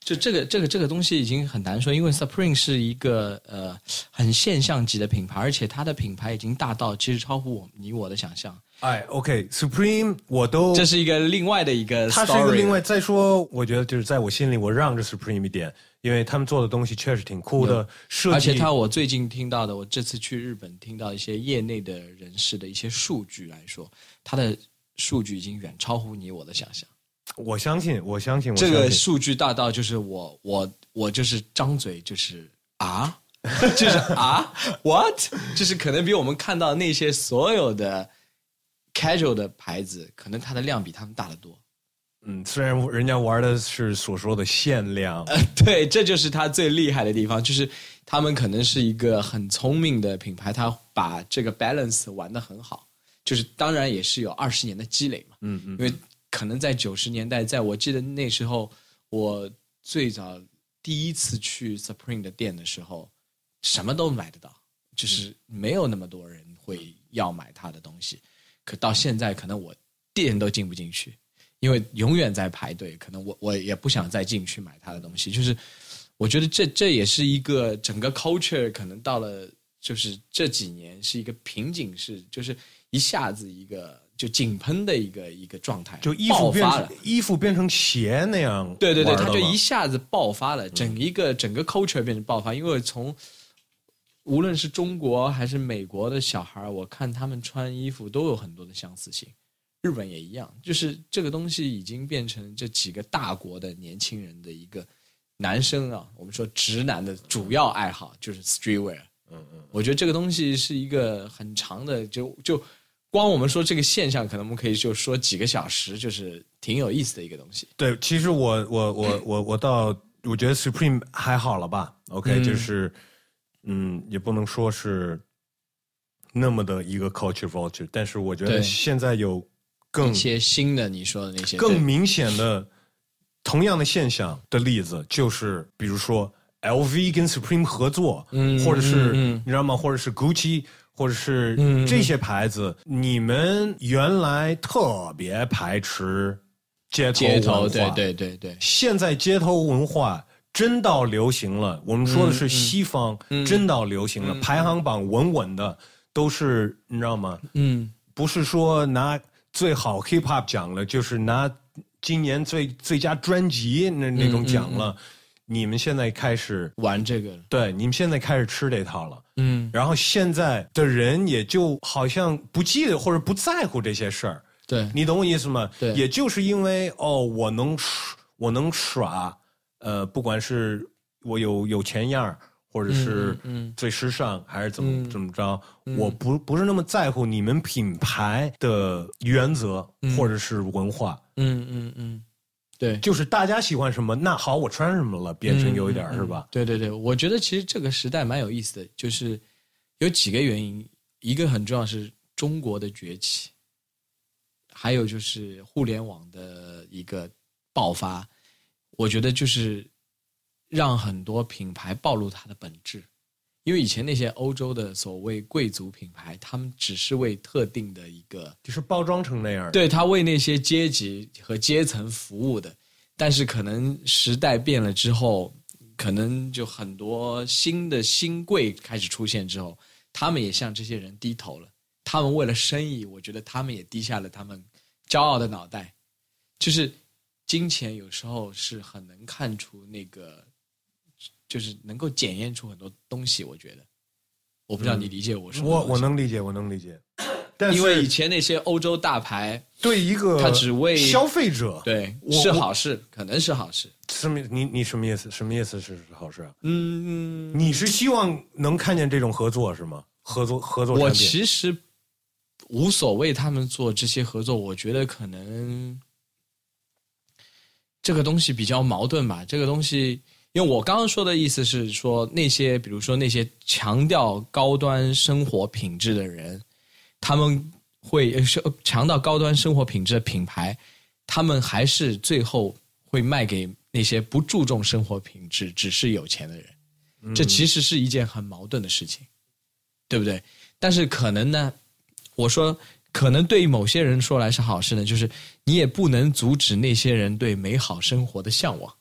就这个这个这个东西已经很难说，因为 Supreme 是一个呃很现象级的品牌，而且它的品牌已经大到其实超乎我你我的想象。哎，OK，Supreme 我都这是一个另外的一个，它是一个另外。再说，我觉得就是在我心里，我让着 Supreme 一点，因为他们做的东西确实挺酷的。设计，而且他我最近听到的，我这次去日本听到一些业内的人士的一些数据来说，它的数据已经远超乎你我的想象。我相信，我相信这个数据大到就是我我我就是张嘴就是啊，就是啊，what？就是可能比我们看到那些所有的 casual 的牌子，可能它的量比他们大得多。嗯，虽然人家玩的是所说的限量，呃对，这就是它最厉害的地方，就是他们可能是一个很聪明的品牌，他把这个 balance 玩的很好，就是当然也是有二十年的积累嘛，嗯嗯，因为。可能在九十年代，在我记得那时候，我最早第一次去 Supreme 的店的时候，什么都买得到，就是没有那么多人会要买他的东西。可到现在，可能我店都进不进去，因为永远在排队。可能我我也不想再进去买他的东西。就是我觉得这这也是一个整个 culture 可能到了，就是这几年是一个瓶颈，式就是一下子一个。就井喷的一个一个状态，就衣服变成衣服变成鞋那样，对对对，它就一下子爆发了，整一个整个 culture 变成爆发，因为从无论是中国还是美国的小孩我看他们穿衣服都有很多的相似性，日本也一样，就是这个东西已经变成这几个大国的年轻人的一个男生啊，我们说直男的主要爱好就是 streetwear，嗯嗯，我觉得这个东西是一个很长的，就就。光我们说这个现象，可能我们可以就说几个小时，就是挺有意思的一个东西。对，其实我我我我我倒我觉得 Supreme 还好了吧？OK，就是嗯，也不能说是那么的一个 culture vulture，但是我觉得现在有更一些新的你说的那些更明显的同样的现象的例子，就是比如说 LV 跟 Supreme 合作，嗯，或者是你知道吗？或者是 Gucci。或者是这些牌子，你们原来特别排斥街头街头，对对对对。现在街头文化真到流行了，我们说的是西方真到流行了，排行榜稳稳的，都是你知道吗？嗯，不是说拿最好 hip hop 奖了，就是拿今年最最佳专辑那那种奖了。你们现在开始玩这个，对，你们现在开始吃这套了，嗯，然后现在的人也就好像不记得或者不在乎这些事儿，对。你懂我意思吗？对，也就是因为哦，我能我能耍，呃，不管是我有有钱样儿，或者是最时尚，还是怎么怎么着，我不不是那么在乎你们品牌的原则或者是文化，嗯嗯嗯。对，就是大家喜欢什么，那好，我穿什么了，变成有一点是吧？对对对，我觉得其实这个时代蛮有意思的，就是有几个原因，一个很重要是中国的崛起，还有就是互联网的一个爆发，我觉得就是让很多品牌暴露它的本质。因为以前那些欧洲的所谓贵族品牌，他们只是为特定的一个，就是包装成那样，对他为那些阶级和阶层服务的。但是可能时代变了之后，可能就很多新的新贵开始出现之后，他们也向这些人低头了。他们为了生意，我觉得他们也低下了他们骄傲的脑袋。就是金钱有时候是很能看出那个，就是能够检验出很多东西。我觉得，我不知道你理解我说的我我能理解，我能理解。但因为以前那些欧洲大牌，对一个他只为消费者，对是好事，可能是好事。什么？你你什么意思？什么意思是好事啊？嗯，你是希望能看见这种合作是吗？合作合作我，其实无所谓他们做这些合作，我觉得可能这个东西比较矛盾吧。这个东西，因为我刚刚说的意思是说，那些比如说那些强调高端生活品质的人，他们会呃是强调高端生活品质的品牌，他们还是最后会卖给那些不注重生活品质、只是有钱的人。这其实是一件很矛盾的事情，对不对？但是可能呢，我说可能对于某些人说来是好事呢，就是你也不能阻止那些人对美好生活的向往。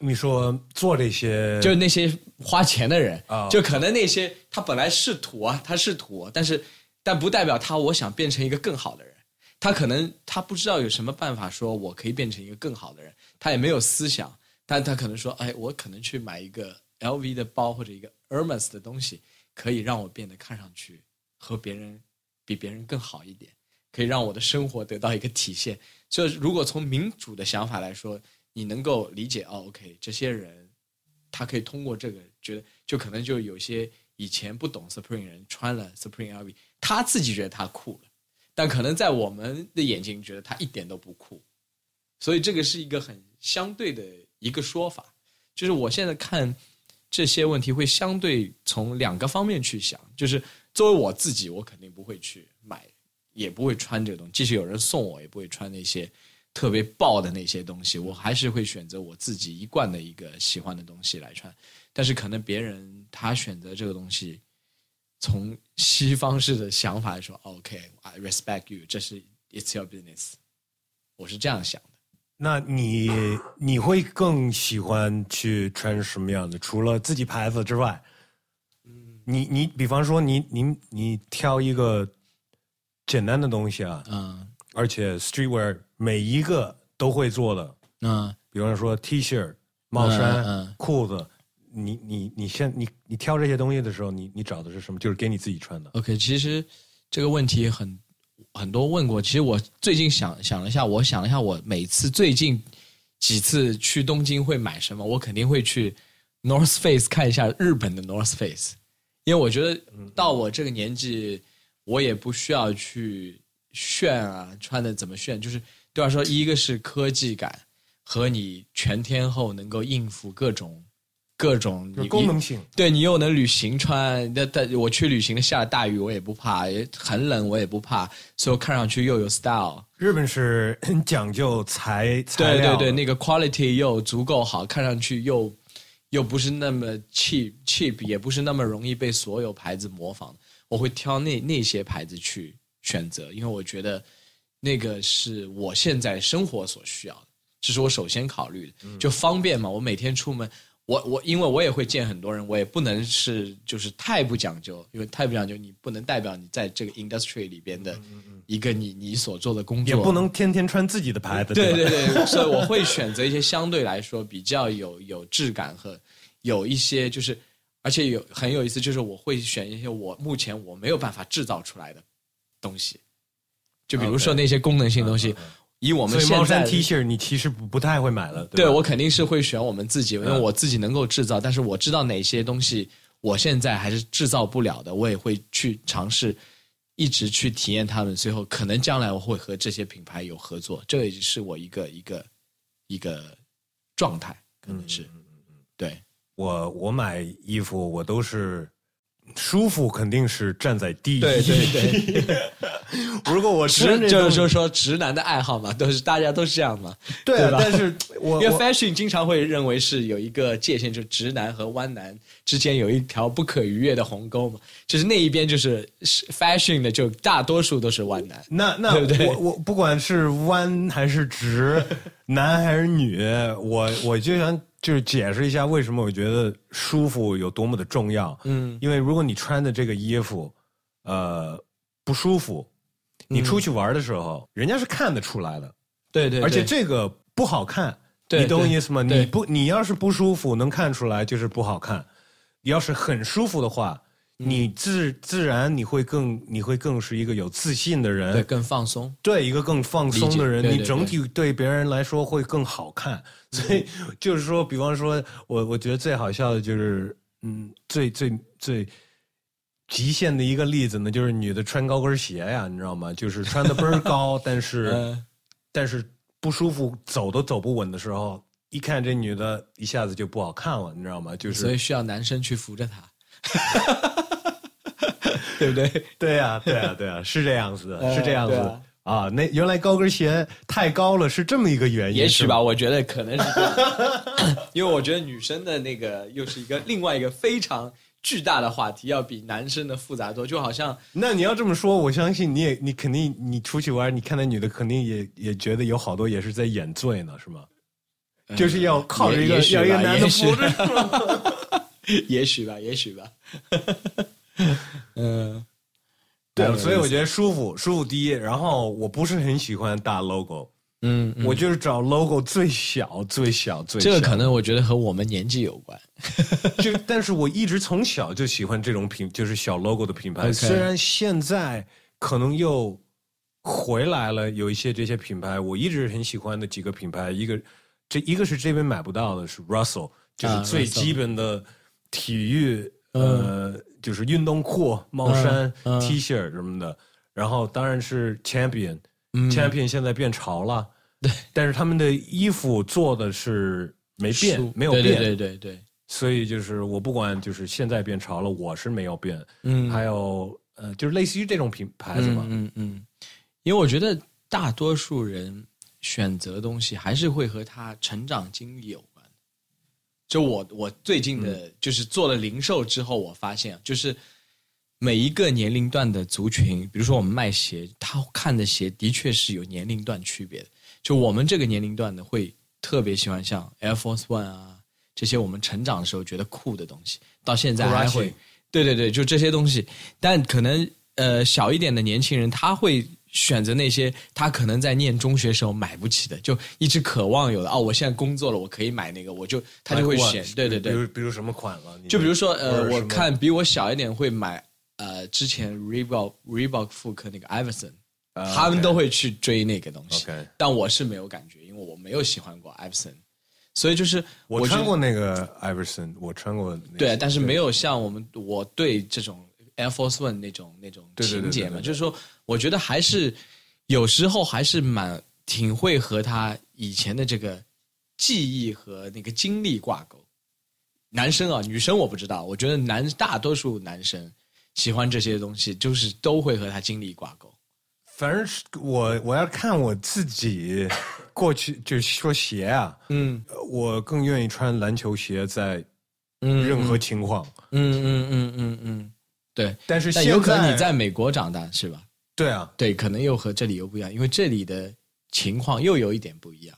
你说做这些，就是那些花钱的人啊就可能那些他本来是土啊，他是土，但是但不代表他我想变成一个更好的人。他可能他不知道有什么办法说我可以变成一个更好的人，他也没有思想，但他可能说，哎，我可能去买一个 LV 的包或者一个 Hermes 的东西，可以让我变得看上去和别人比别人更好一点，可以让我的生活得到一个体现。所以，如果从民主的想法来说，你能够理解哦，OK，这些人他可以通过这个觉得，就可能就有些以前不懂 Supreme 人穿了 Supreme LV，他自己觉得他酷了，但可能在我们的眼睛觉得他一点都不酷，所以这个是一个很相对的一个说法。就是我现在看这些问题会相对从两个方面去想，就是作为我自己，我肯定不会去买，也不会穿这个东西，即使有人送我，也不会穿那些特别爆的那些东西，我还是会选择我自己一贯的一个喜欢的东西来穿。但是可能别人他选择这个东西，从西方式的想法来说，OK，I、respect you，这是 It's your business，我是这样想的。那你你会更喜欢去穿什么样的？除了自己牌子之外，嗯你你比方说你你你挑一个简单的东西啊，嗯而且 streetwear 每一个都会做的，嗯比方说 T 恤、帽衫、嗯嗯裤子，你你你现你你挑这些东西的时候，你你找的是什么？就是给你自己穿的。OK，其实这个问题很很多问过。其实我最近想想了一下，我想了一下，我每次最近几次去东京会买什么，我肯定会去 North Face 看一下日本的 North Face，因为我觉得到我这个年纪，我也不需要去炫啊，穿的怎么炫，就是对我来说，一个是科技感和你全天候能够应付各种各种功能性，对你又能旅行穿，那但我去旅行下了大雨我也不怕，也很冷我也不怕，所以我看上去又有 style。日本是很讲究材材对对对，那个 quality 又足够好，看上去又又不是那么 cheap cheap，也不是那么容易被所有牌子模仿。我会挑那那些牌子去选择，因为我觉得那个是我现在生活所需要的，这是我首先考虑的，就方便嘛。我每天出门，我我因为我也会见很多人，我也不能是就是太不讲究，因为太不讲究，你不能代表你在这个 industry 里边的一个你你所做的工作，也不能天天穿自己的牌子，对吧对对，所以我会 选择一些相对来说比较有有质感和有一些就是，而且有很有意思，就是我会选一些我目前我没有办法制造出来的东西，就比如说那些功能性东西，以我们所以帽衫现在 T 恤你其实不不太会买了，吧？对我肯定是会选我们自己，因为我自己能够制造，但是我知道哪些东西我现在还是制造不了的，我也会去尝试，一直去体验他们，最后可能将来我会和这些品牌有合作，这也是我一个一个一个状态，可能是，对，我我买衣服我都是舒服，肯定是站在第一。对对对，如果我直就是说说直男的爱好嘛，都是大家都是这样嘛，对啊对吧但是我因为 fashion 经常会认为是有一个界限，就是直男和弯男之间有一条不可逾越的鸿沟嘛。就是那一边就是是 fashion 的，就大多数都是弯男。那那对不对我我不管是弯还是直，男还是女，我我就想就是解释一下为什么我觉得舒服有多么的重要。嗯因为如果你穿的这个衣服，呃，不舒服，你出去玩的时候，人家是看得出来的。对对，而且这个不好看，对你懂我意思吗？对你不，你要是不舒服，能看出来就是不好看；你要是很舒服的话，嗯你自自然你会更你会更是一个有自信的人，对更放松。对一个更放松的人，你整体对别人来说会更好看。所以就是说，比方说，我我觉得最好笑的就是，嗯，最最最极限的一个例子呢，就是女的穿高跟鞋呀，你知道吗？就是穿的倍儿高，但是、嗯但是不舒服，走都走不稳的时候，一看这女的一下子就不好看了，你知道吗？就是所以需要男生去扶着她，对不对？对呀、对呀、对啊、是这样子的，呃是这样子啊啊。那原来高跟鞋太高了，是这么一个原因，也许吧，我觉得可能是这样，因为我觉得女生的那个又是一个另外一个非常巨大的话题，要比男生的复杂多，就好像那你要这么说，我相信你也，你肯定，你出去玩，你看那女的，肯定也也觉得有好多也是在演醉呢，是吗？就是要靠着一个要一个男的扶着，也许吧，也许吧，嗯，对，所以我觉得舒服，舒服第一。然后我不是很喜欢大 logo，嗯，嗯我就是找 logo 最小、最小、最小。这个可能我觉得和我们年纪有关，就，但是我一直从小就喜欢这种品，就是小 logo 的品牌。虽然现在可能又回来了，有一些这些品牌，我一直很喜欢的几个品牌，一个这一个是这边买不到的，是 Russell，就是啊最基本的体育，呃，就是运动裤、帽衫、T 恤什么的。然后当然是 Champion，Champion、嗯。Champion 现在变潮了，对，但是他们的衣服做的是没变，没有变，对对对所以就是我不管，就是现在变潮了，我是没有变。嗯，还有呃，就是类似于这种品牌子嘛，嗯嗯嗯，因为我觉得大多数人选择东西还是会和他成长经历有。关。就我我最近的，就是做了零售之后，我发现啊，就是每一个年龄段的族群，比如说我们卖鞋，他看的鞋的确是有年龄段区别的。就我们这个年龄段的，会特别喜欢像 Air Force One 啊这些我们成长的时候觉得酷的东西，到现在还会，对对对，就这些东西。但可能呃小一点的年轻人，他会选择那些他可能在念中学时候买不起的，就一直渴望有的。哦，我现在工作了，我可以买那个，我就他就会选对对对，比如比如什么款了？就比如说，呃，我看比我小一点会买，呃，之前 Reebok Reebok 复刻那个 Iverson，、啊他们都会去追那个东西但我是没有感觉，因为我没有喜欢过 Iverson，所以就是我穿过那个 Iverson，我穿过那个。对，但是没有像我们我对这种 Air Force One 那种那种情节嘛，对对对就是说，我觉得还是有时候还是蛮挺会和他以前的这个记忆和那个经历挂钩。男生啊，女生我不知道，我觉得男大多数男生喜欢这些东西，就是都会和他经历挂钩。反正是我我要看我自己过去，就是说鞋啊，嗯呃我更愿意穿篮球鞋，在嗯任何情况。嗯嗯嗯嗯嗯，对。但是有可能你在美国长大是吧？对啊，对，可能又和这里又不一样，因为这里的情况又有一点不一样。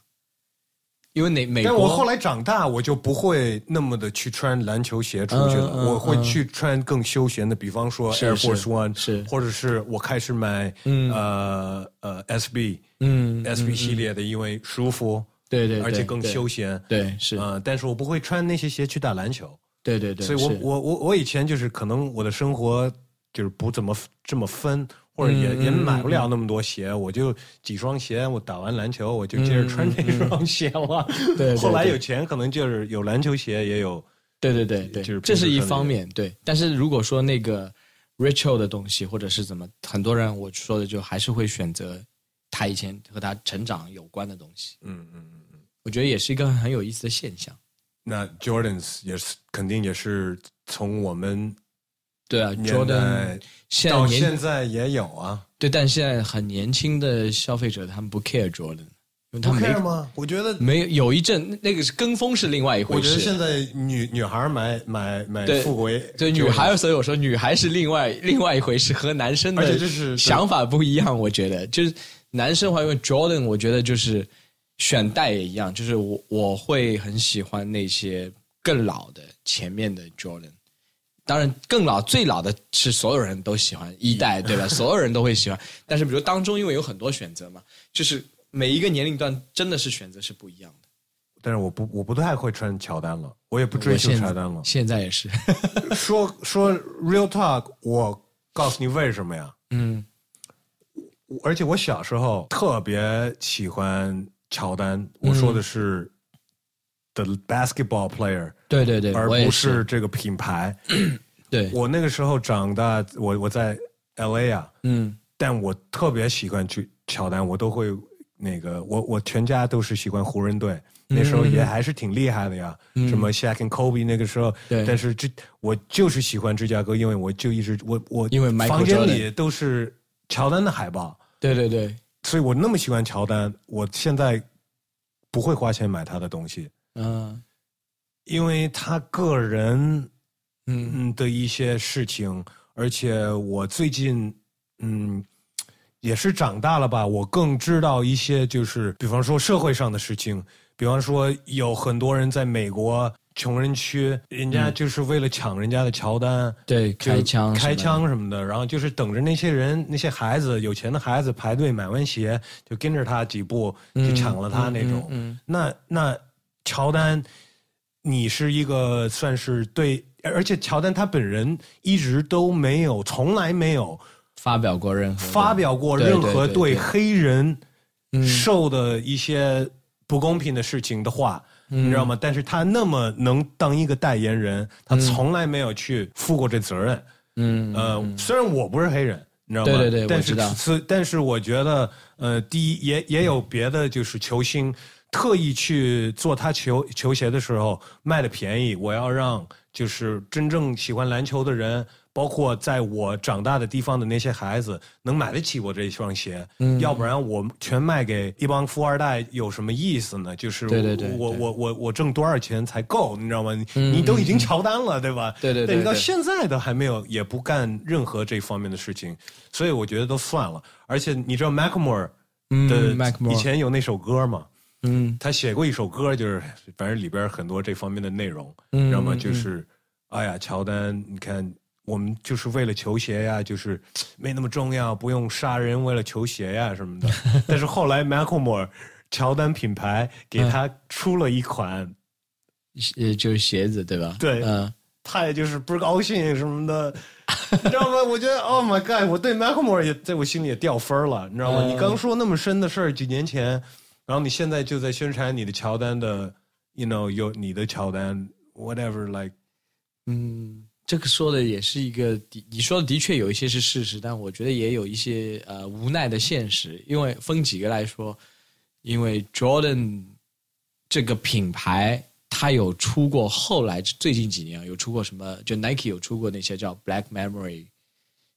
因为美美国，但我后来长大，我就不会那么的去穿篮球鞋出去了，嗯嗯我会去穿更休闲的，比方说 Air Force One，是。或者是我开始买、嗯。呃呃 SB、嗯 SB 嗯。系列的，因为舒服，对对，对而且更休闲。对，是，呃，但是我不会穿那些鞋去打篮球，对对对，所以我我我我以前就是可能我的生活就是不怎么这么分，或者也、嗯也买不嗯了那么多鞋，我就几双鞋，我打完篮球我就接着穿这双鞋了。嗯 对对后来有钱，可能就是有篮球鞋，也有对对对对，就是这是一方面，对。但是如果说那个 ritual 的东西，或者是怎么，很多人我说的就还是会选择他以前和他成长有关的东西。嗯嗯嗯嗯。我觉得也是一个很有意思的现象。那 Jordans 也是肯定也是从我们对啊，Jordan 到现在年现在也有啊，对，但现在很年轻的消费者他们不 care Jordan，因为他们没 care 吗？我觉得没有有一阵那个是跟风是另外一回事。我觉得现在女女孩买买买对富贵，对女孩，所以我说女孩是另外另外一回事，和男生而且的想法不一样。我觉得就是男生话，因为 Jordan，我觉得就是选代也一样，就是我我会很喜欢那些更老的前面的 Jordan，当然更老最老的是所有人都喜欢一代，对吧？所有人都会喜欢。但是比如当中因为有很多选择嘛，就是每一个年龄段真的是选择是不一样的。但是我不我不太会穿乔丹了，我也不追求乔丹了。现在也是 说说 real talk，我告诉你为什么呀？嗯，而且我小时候特别喜欢乔丹，我说的是 the basketball player，对对对，而不是这个品牌。对，我那个时候长大，我我在 L A 啊，嗯。但我特别喜欢去乔丹，我都会那个，我我全家都是喜欢湖人队，那时候也还是挺厉害的呀，什么 Shaq and Kobe 那个时候，对。但是这我就是喜欢芝加哥，因为我就一直我我因为房间里都是乔丹的海报，对对对，所以我那么喜欢乔丹，我现在不会花钱买他的东西，嗯因为他个人嗯嗯的一些事情，而且我最近嗯也是长大了吧，我更知道一些就是，比方说社会上的事情，比方说有很多人在美国穷人区，人家就是为了抢人家的乔丹。对，就开枪开枪什么的，然后就是等着那些人、那些孩子、有钱的孩子排队买完鞋，就跟着他几步就抢了他那种。嗯嗯那那乔丹，你是一个算是对，而且乔丹他本人一直都没有，从来没有发表过任何发表过任何对黑人嗯受的一些不公平的事情的话。你知道吗？但是他那么能当一个代言人，他从来没有去负过这责任。嗯呃，虽然我不是黑人，你知道吗？对对对但是，但是我觉得，呃，第一也也有别的，就是球星特意去做他球球鞋的时候卖的便宜，我要让就是真正喜欢篮球的人，包括在我长大的地方的那些孩子，能买得起我这双鞋。嗯要不然我全卖给一帮富二代有什么意思呢？就是对对对我我我我挣多少钱才够？你知道吗？你你都已经乔丹了，对吧？对对对你到现在都还没有，也不干任何这方面的事情，所以我觉得都算了。而且你知道 Macklemore 的嗯以前有那首歌吗？嗯他写过一首歌，就是反正里边很多这方面的内容，知道吗？嗯就是哎呀，乔丹，你看我们就是为了球鞋呀，就是 没那么重要，不用杀人为了球鞋呀什么的。但是后来 Macklemore 乔丹品牌给他出了一款。呃，就是鞋子对吧？对嗯他也就是不高兴什么的，你知道吗？我觉得 Oh my God，我对 Macklemore 也在我心里也掉分了，你知道吗？嗯你刚说那么深的事儿，几年前，然后你现在就在宣传你的乔丹的，you know，有你的乔丹，whatever，like，嗯，这个说的也是一个的，你说的的确有一些是事实，但我觉得也有一些呃无奈的现实。因为分几个来说，因为 Jordan 这个品牌，它有出过后来最近几年有出过什么，就 Nike 有出过那些叫 Black Memory，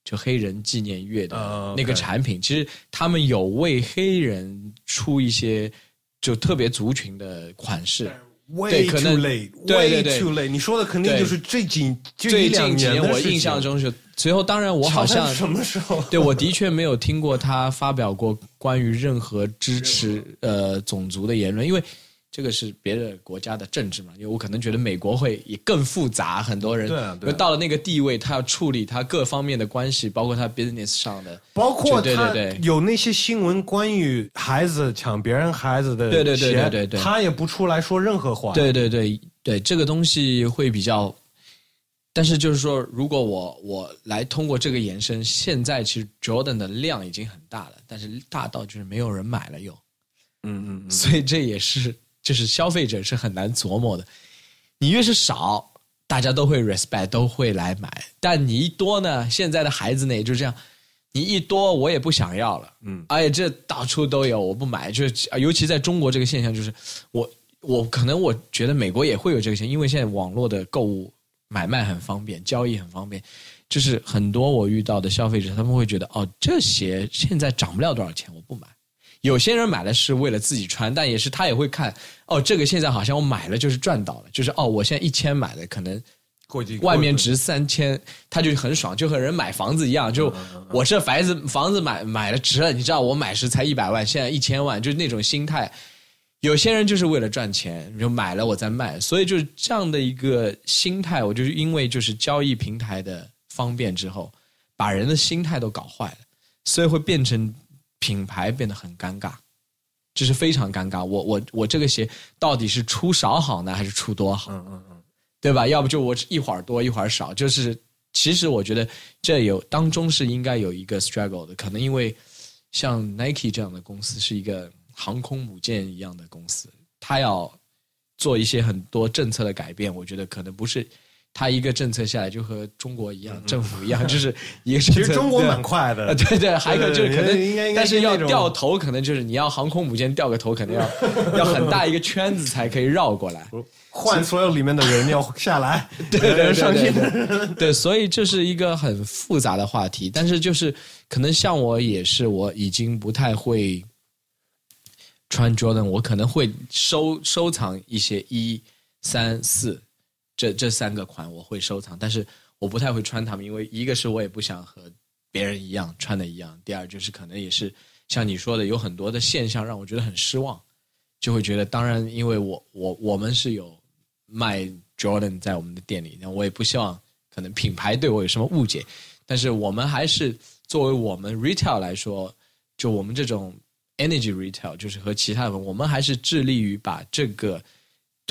就黑人纪念月的啊那个产品。其实他们有为黑人出一些就特别族群的款式。way 可 too 能 late，对对对 too late。你说的肯定就是最近就最近几年我印象中是，随后当然我 好像什么时候？对我的确没有听过他发表过关于任何支持呃种族的言论，因为这个是别的国家的政治嘛。因为我可能觉得美国会也更复杂，很多人对啊对啊因为到了那个地位，他要处理他各方面的关系，包括他 business 上的。包括对对他对有那些新闻关于孩子抢别人孩子的对对对对对对他也不出来说任何话。对对对对，这个东西会比较。但是就是说，如果我我来通过这个延伸，现在其实 Jordan 的量已经很大了，但是大到就是没有人买了又。嗯嗯嗯，所以这也是就是消费者是很难琢磨的。你越是少，大家都会 respect，都会来买；但你一多呢，现在的孩子呢也就这样，你一多我也不想要了，嗯，而且这到处都有，我不买。就是尤其在中国这个现象，就是我我可能我觉得美国也会有这个现象，因为现在网络的购物买卖很方便，交易很方便。就是很多我遇到的消费者，他们会觉得哦，这鞋现在涨不了多少钱，我不买。有些人买了是为了自己穿，但也是他也会看哦，这个现在好像我买了就是赚到了，就是哦，我现在一千买的，可能外面值三千，他就很爽，就和人买房子一样，就我这房子房子买买了值了，你知道我买时才一百万，现在一千万，就是那种心态。有些人就是为了赚钱，就买了我再卖，所以就是这样的一个心态。我就是因为就是交易平台的方便之后，把人的心态都搞坏了，所以会变成品牌变得很尴尬，这是非常尴尬。我我我这个鞋到底是出少好呢，还是出多好？嗯嗯嗯，对吧？要不就我一会儿多一会儿少，就是其实我觉得这有当中是应该有一个 struggle 的，可能因为像 Nike 这样的公司是一个航空母舰一样的公司，它要做一些很多政策的改变，我觉得可能不是它一个政策下来就和中国一样，政府一样，就是一个政策。其实中国蛮快的啊，，对 对，还有就是可能，应该应该但是要掉头，可能就是你要航空母舰掉个头，可能要 要很大一个圈子才可以绕过来。换所有里面的人要下来，对对对对对，所以这是一个很复杂的话题。但是就是可能像我也是，我已经不太会穿 Jordan，我可能会收收藏一些一三四这这三个款，我会收藏，但是我不太会穿它们，因为一个是我也不想和别人一样穿的一样，第二就是可能也是像你说的，有很多的现象让我觉得很失望，就会觉得，当然，因为我我我们是有卖 Jordan 在我们的店里，那我也不希望可能品牌对我有什么误解，但是我们还是作为我们 retail 来说，就我们这种 energy retail，就是和其他的，我们还是致力于把这个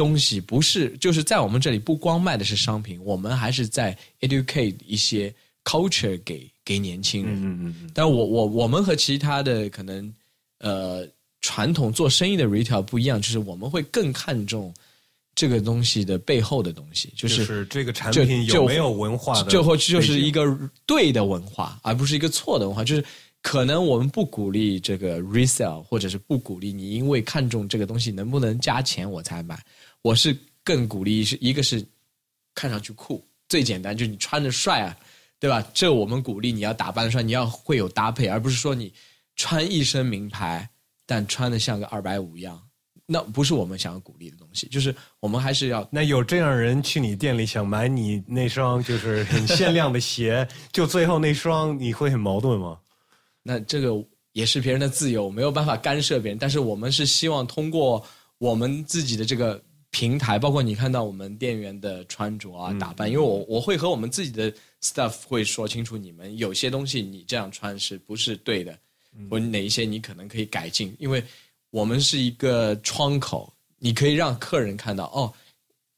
东西不是就是在我们这里不光卖的是商品，我们还是在 educate 一些 culture 给给年轻人。嗯嗯嗯，但我我我们和其他的可能呃传统做生意的 retail 不一样，就是我们会更看重这个东西的背后的东西，就就是是这个产品有没有文化就或就是一个对的文化，而不是一个错的文化。就是可能我们不鼓励这个 resell，或者是不鼓励你因为看中这个东西能不能加钱我才买。我是更鼓励是一个是看上去酷，最简单就是你穿着帅啊，对吧？这我们鼓励你要打扮的帅，你要会有搭配，而不是说你穿一身名牌，但穿的像个二百五一样。那不是我们想要鼓励的东西，就是我们还是要那有这样人去你店里想买你那双就是很限量的鞋，就最后那双你会很矛盾吗？那这个也是别人的自由，没有办法干涉别人。但是我们是希望通过我们自己的这个平台，包括你看到我们店员的穿着啊、打扮，因为我我会和我们自己的 staff 会说清楚，你们有些东西你这样穿是不是对的，或者哪一些你可能可以改进，因为我们是一个窗口，你可以让客人看到哦，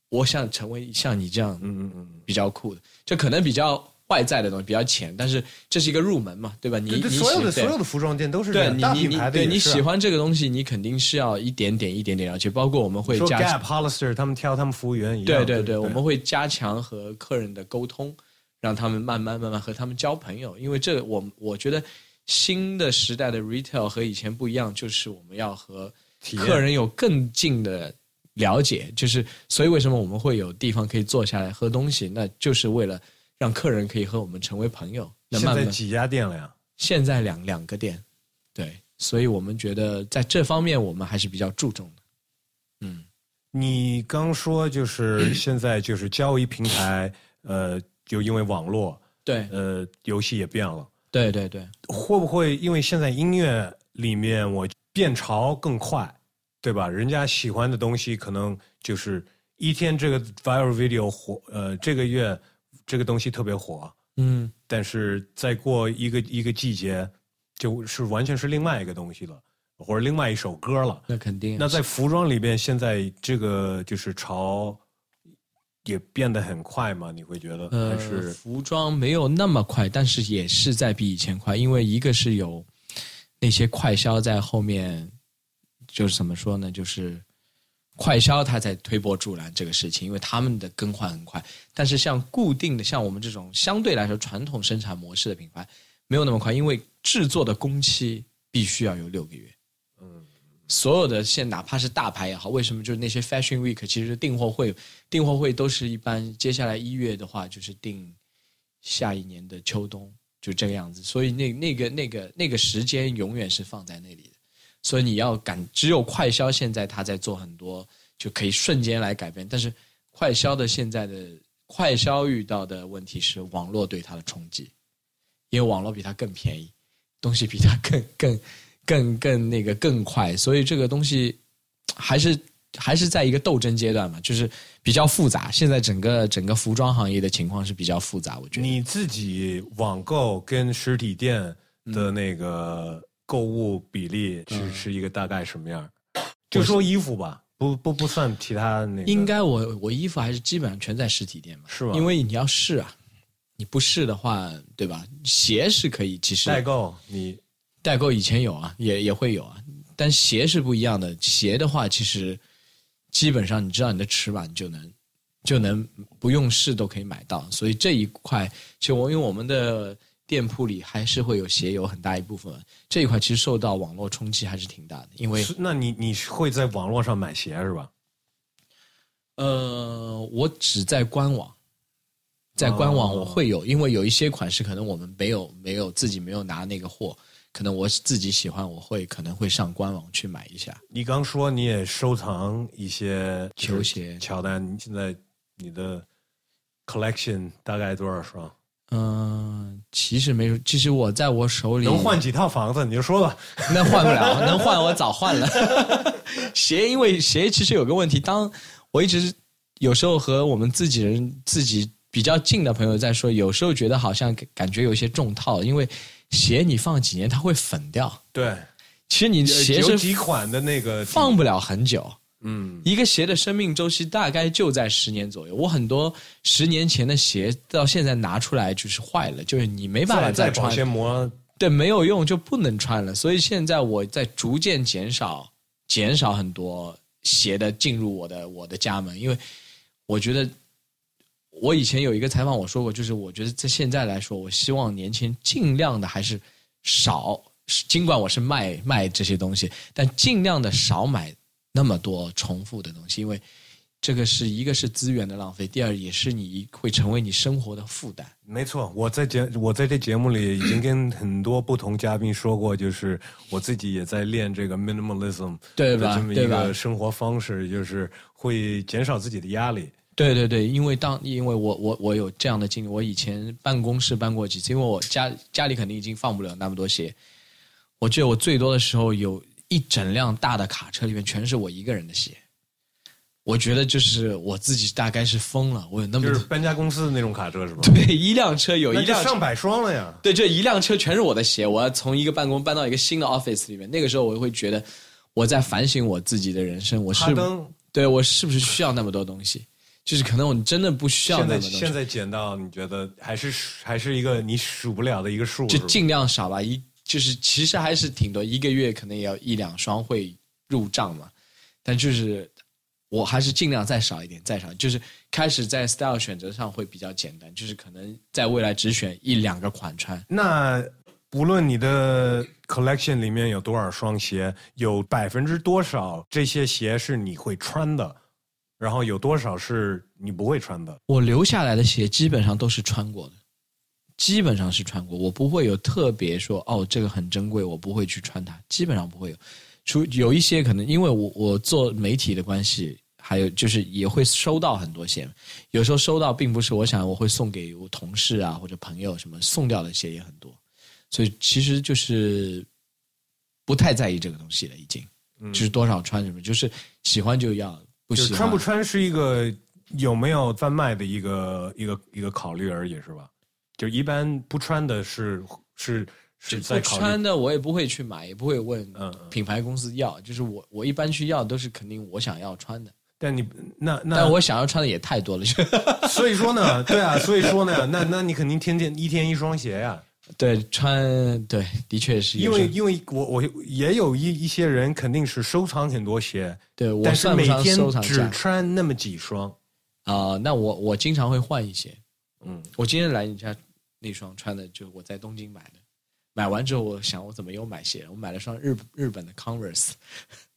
我想成为像你这样嗯嗯嗯，比较酷的，这可能比较外在的东西比较浅，但是这是一个入门嘛，对吧？你你所有的所有的服装店都是这样，对你你大品牌的你对你喜欢这个东西，你肯定是要一点点一点点了解，包括我们会说加 Gap、Hollister 他们挑他们服务员一样，对对对，我们会加强和客人的沟通，让他们慢慢慢慢和他们交朋友。因为这我我觉得新的时代的 retail 和以前不一样，就是我们要和客人有更近的了解。就是所以为什么我们会有地方可以坐下来喝东西，那就是为了让客人可以和我们成为朋友。那慢慢现在几家店了呀？现在两两个店，对，所以我们觉得在这方面我们还是比较注重的。嗯。你刚说就是 现在就是交易平台，呃，就因为网络，对呃，游戏也变了，对对对，会不会因为现在音乐里面我变潮更快，对吧？人家喜欢的东西可能就是一天这个 viral video 火，呃，这个月这个东西特别火，嗯，但是再过一个一个季节，就是完全是另外一个东西了，或者另外一首歌了。那肯定。那在服装里边，现在这个就是潮也变得很快嘛？你会觉得呃还是服装没有那么快，但是也是在比以前快，因为一个是有那些快销在后面，就是怎么说呢？就是快销它在推波助澜这个事情，因为他们的更换很快。但是像固定的，像我们这种相对来说传统生产模式的品牌，没有那么快，因为制作的工期必须要有六个月。嗯所有的现哪怕是大牌也好，为什么就是那些 Fashion Week 其实订货会订货会都是一般接下来一月的话就是订下一年的秋冬就这个样子，所以那那个那个那个时间永远是放在那里，所以你要赶，只有快消现在他在做很多就可以瞬间来改变，但是快消的现在的快消遇到的问题是网络对它的冲击，因为网络比它更便宜，东西比它更 更更更那个更快，所以这个东西还是还是在一个斗争阶段嘛，就是比较复杂。现在整个整个服装行业的情况是比较复杂，我觉得。你自己网购跟实体店的那个购物比例是是一个大概什么样？就说衣服吧，不不不算其他那个。应该我我衣服还是基本上全在实体店嘛，是吧？因为你要试啊，你不试的话，对吧？鞋是可以，其实代购你代购以前有啊，也也会有啊，但鞋是不一样的。鞋的话，其实基本上你知道你的尺码，你就能就能不用试都可以买到。所以这一块，其实我因为我们的店铺里还是会有鞋有很大一部分，这一块其实受到网络冲击还是挺大的。因为那你你会在网络上买鞋是吧？呃，我只在官网，在官网我会有，因为有一些款式可能我们没有没有自己没有拿那个货，可能我自己喜欢，我会可能会上官网去买一下。你刚说你也收藏一些球鞋乔丹，你现在你的 collection 大概多少双？嗯、其实没有，其实我在我手里能换几套房子？你就说吧。那换不了，能换我早换了。鞋，因为鞋其实有个问题，当我一直有时候和我们自己人自己比较近的朋友在说，有时候觉得好像感觉有些中套，因为鞋你放几年它会粉掉。对，其实你鞋有是几款的那个放不了很久，嗯，一个鞋的生命周期大概就在十年左右。我很多十年前的鞋到现在拿出来就是坏了，就是你没办法再保穿。鲜膜对，没有用就不能穿了。所以现在我在逐渐减少减少很多鞋的进入我的我的家门，因为我觉得我以前有一个采访我说过，就是我觉得在现在来说，我希望年轻人尽量的还是少，尽管我是卖卖这些东西，但尽量的少买那么多重复的东西，因为这个是一个是资源的浪费，第二也是你会成为你生活的负担。没错，我在节我在这节目里已经跟很多不同嘉宾说过，就是我自己也在练这个 minimalism 对吧的这么一个生活方式，就是会减少自己的压力。对对对，因为当因为我我我有这样的经历，我以前办公室搬过几次，因为我家家里肯定已经放不了那么多鞋。我记得我最多的时候有一整辆大的卡车里面全是我一个人的鞋，我觉得就是我自己大概是疯了，我有那么多就是搬家公司的那种卡车是吧？对一辆车有一辆上百双了呀。对，这一辆车全是我的鞋，我要从一个办公搬到一个新的 office 里面。那个时候我会觉得我在反省我自己的人生，我是对我是不是需要那么多东西？就是可能我真的不需要那么多东西。现在减到你觉得还是还是一个你数不了的一个数，就尽量少吧，一就是其实还是挺多，一个月可能也要一两双会入账嘛，但就是我还是尽量再少一点，再少，就是开始在 style 选择上会比较简单，就是可能在未来只选一两个款穿。那不论你的 collection 里面有多少双鞋，有百分之多少这些鞋是你会穿的，然后有多少是你不会穿的？我留下来的鞋基本上都是穿过的，基本上是穿过，我不会有特别说哦这个很珍贵，我不会去穿它，基本上不会有。除有一些可能因为我我做媒体的关系，还有就是也会收到很多鞋，有时候收到并不是我想我会送给我同事啊或者朋友什么送掉的鞋也很多，所以其实就是不太在意这个东西了，已经，就是多少穿什么，就是喜欢就要，不喜欢穿不穿是一个有没有贩卖的一个一个一个考虑而已，是吧？就一般不穿的是是是在考虑穿的我也不会去买，也不会问嗯嗯。品牌公司要，就是我我一般去要都是肯定我想要穿的，但你那那但我想要穿的也太多了，就所以说呢，对啊，所以说呢，那那你肯定天天一天一双鞋呀、对穿对的确是因为因为我我也有一一些人肯定是收藏很多鞋，对我但是每天只穿那么几双。啊、那我我经常会换一些，嗯，我今天来你家那双穿的就我在东京买的，买完之后我想我怎么又买鞋，我买了双日日本的 Converse，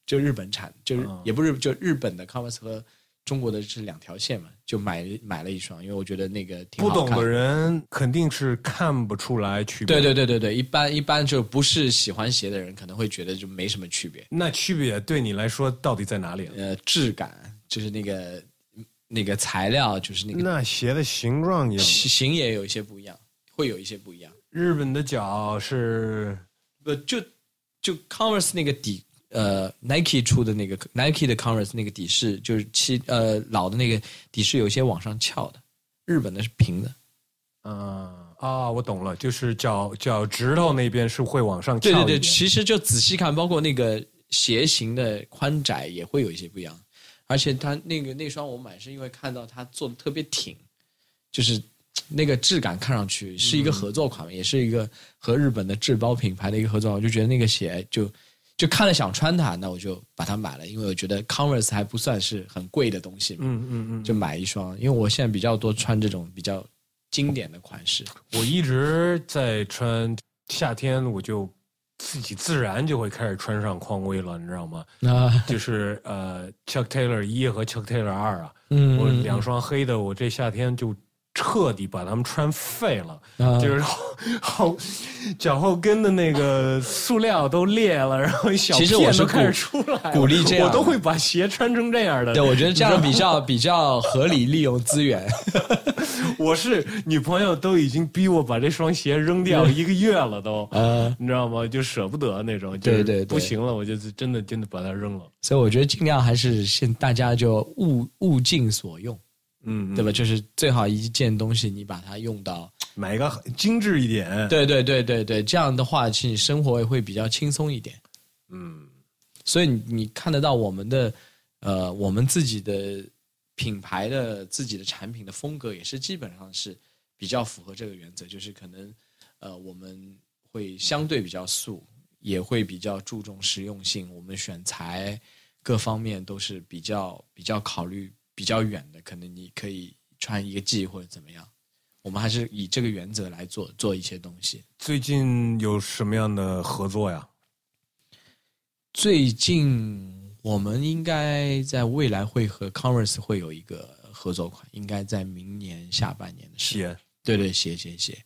就日本产，就是、嗯也不是就日本的 Converse 和中国的是两条线嘛，就买买了一双，因为我觉得那个挺好看不懂的人肯定是看不出来区别。对对对对对，一般一般就不是喜欢鞋的人可能会觉得就没什么区别。那区别对你来说到底在哪里？呃，质感就是那个那个材料，就是那个那鞋的形状也，型型也有一些不一样，会有一些不一样。日本的脚是不就就 Converse 那个底呃 Nike 出的那个 Nike 的 Converse 那个底是，就是七呃老的那个底是有些往上翘的，日本的是平的。嗯啊，我懂了，就是脚脚趾头那边是会往上翘对对对，其实就仔细看，包括那个鞋型的宽窄也会有一些不一样。而且它那个那双我买是因为看到它做的特别挺，就是那个质感看上去是一个合作款，也是一个和日本的制包品牌的一个合作款，我就觉得那个鞋就就看了想穿它，那我就把它买了，因为我觉得 Converse 还不算是很贵的东西嘛，嗯嗯嗯，就买一双。因为我现在比较多穿这种比较经典的款式，我一直在穿，夏天我就自己自然就会开始穿上匡威了，你知道吗？那就是呃，Chuck Taylor 一和 Chuck Taylor 二啊，嗯我两双黑的，我这夏天就彻底把他们穿废了，啊就是后后脚后跟的那个塑料都裂了，然后小片都开始出来，鼓励这样我都会把鞋穿成这样的。对，我觉得这样比较 比较合理利用资源。我是女朋友都已经逼我把这双鞋扔掉一个月了都，呃，你知道吗？就舍不得那种，就是对对对不行了，我就真的真的把它扔了。所以我觉得尽量还是现大家就物物尽所用，嗯，对吧？就是最好一件东西你把它用到，买一个精致一点。，对对对对对，这样的话其实你生活也会比较轻松一点。嗯所以你你看得到我们的呃我们自己的品牌的自己的产品的风格也是基本上是比较符合这个原则，就是可能呃我们会相对比较素，也会比较注重实用性，我们选材各方面都是比较比较考虑比较远的，可能你可以穿一个季或者怎么样。我们还是以这个原则来做做一些东西。最近有什么样的合作呀？最近我们应该在未来会和 Converse 会有一个合作款，应该在明年下半年的时候。对对，写写写，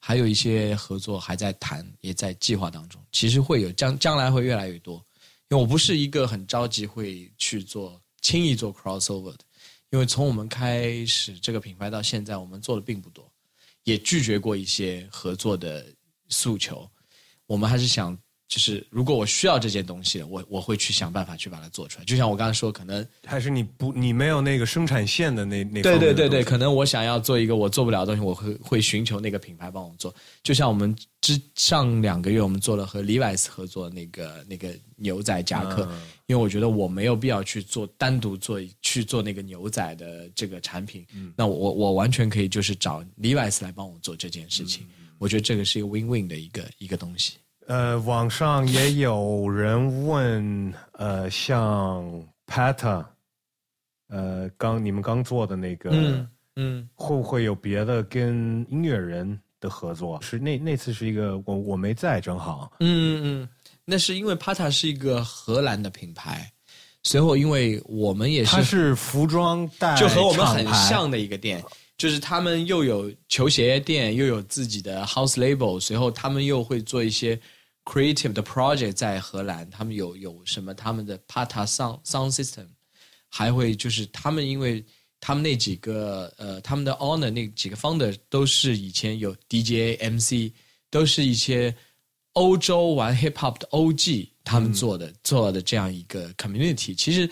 还有一些合作还在谈，也在计划当中。其实会有将将来会越来越多，因为我不是一个很着急会去做轻易做 crossover 的，因为从我们开始这个品牌到现在，我们做的并不多，也拒绝过一些合作的诉求。我们还是想，就是如果我需要这件东西，我我会去想办法去把它做出来。就像我刚才说，可能还是你不你没有那个生产线的那那对对对对，可能我想要做一个我做不了的东西，我会会寻求那个品牌帮我做。就像我们之上两个月我们做了和 Levi's 合作那个那个牛仔夹克，嗯因为我觉得我没有必要去做单独做去做那个牛仔的这个产品，那我我我完全可以就是找 Levi's 来帮我做这件事情。我觉得这个是一个 win-win 的一个一个东西。呃，网上也有人问，呃，像 Pata，呃，刚你们刚做的那个，嗯嗯，会不会有别的跟音乐人的合作？是那那次是一个我我没在，正好，嗯嗯，那是因为 Pata 是一个荷兰的品牌，随后因为我们也是它是是服装带就和我们很，像的一个店，就是他们又有球鞋店，又有自己的 house label，随后他们又会做一些 creative 的 project 在荷兰，他们有有什么他们的 Pata sound sound system，还会就是他们因为他们那几个呃他们的 owner 那几个 founder 都是以前有 DJ MC，都是一些欧洲玩 hip hop 的 OG 他们做的、做的这样一个 community，其实。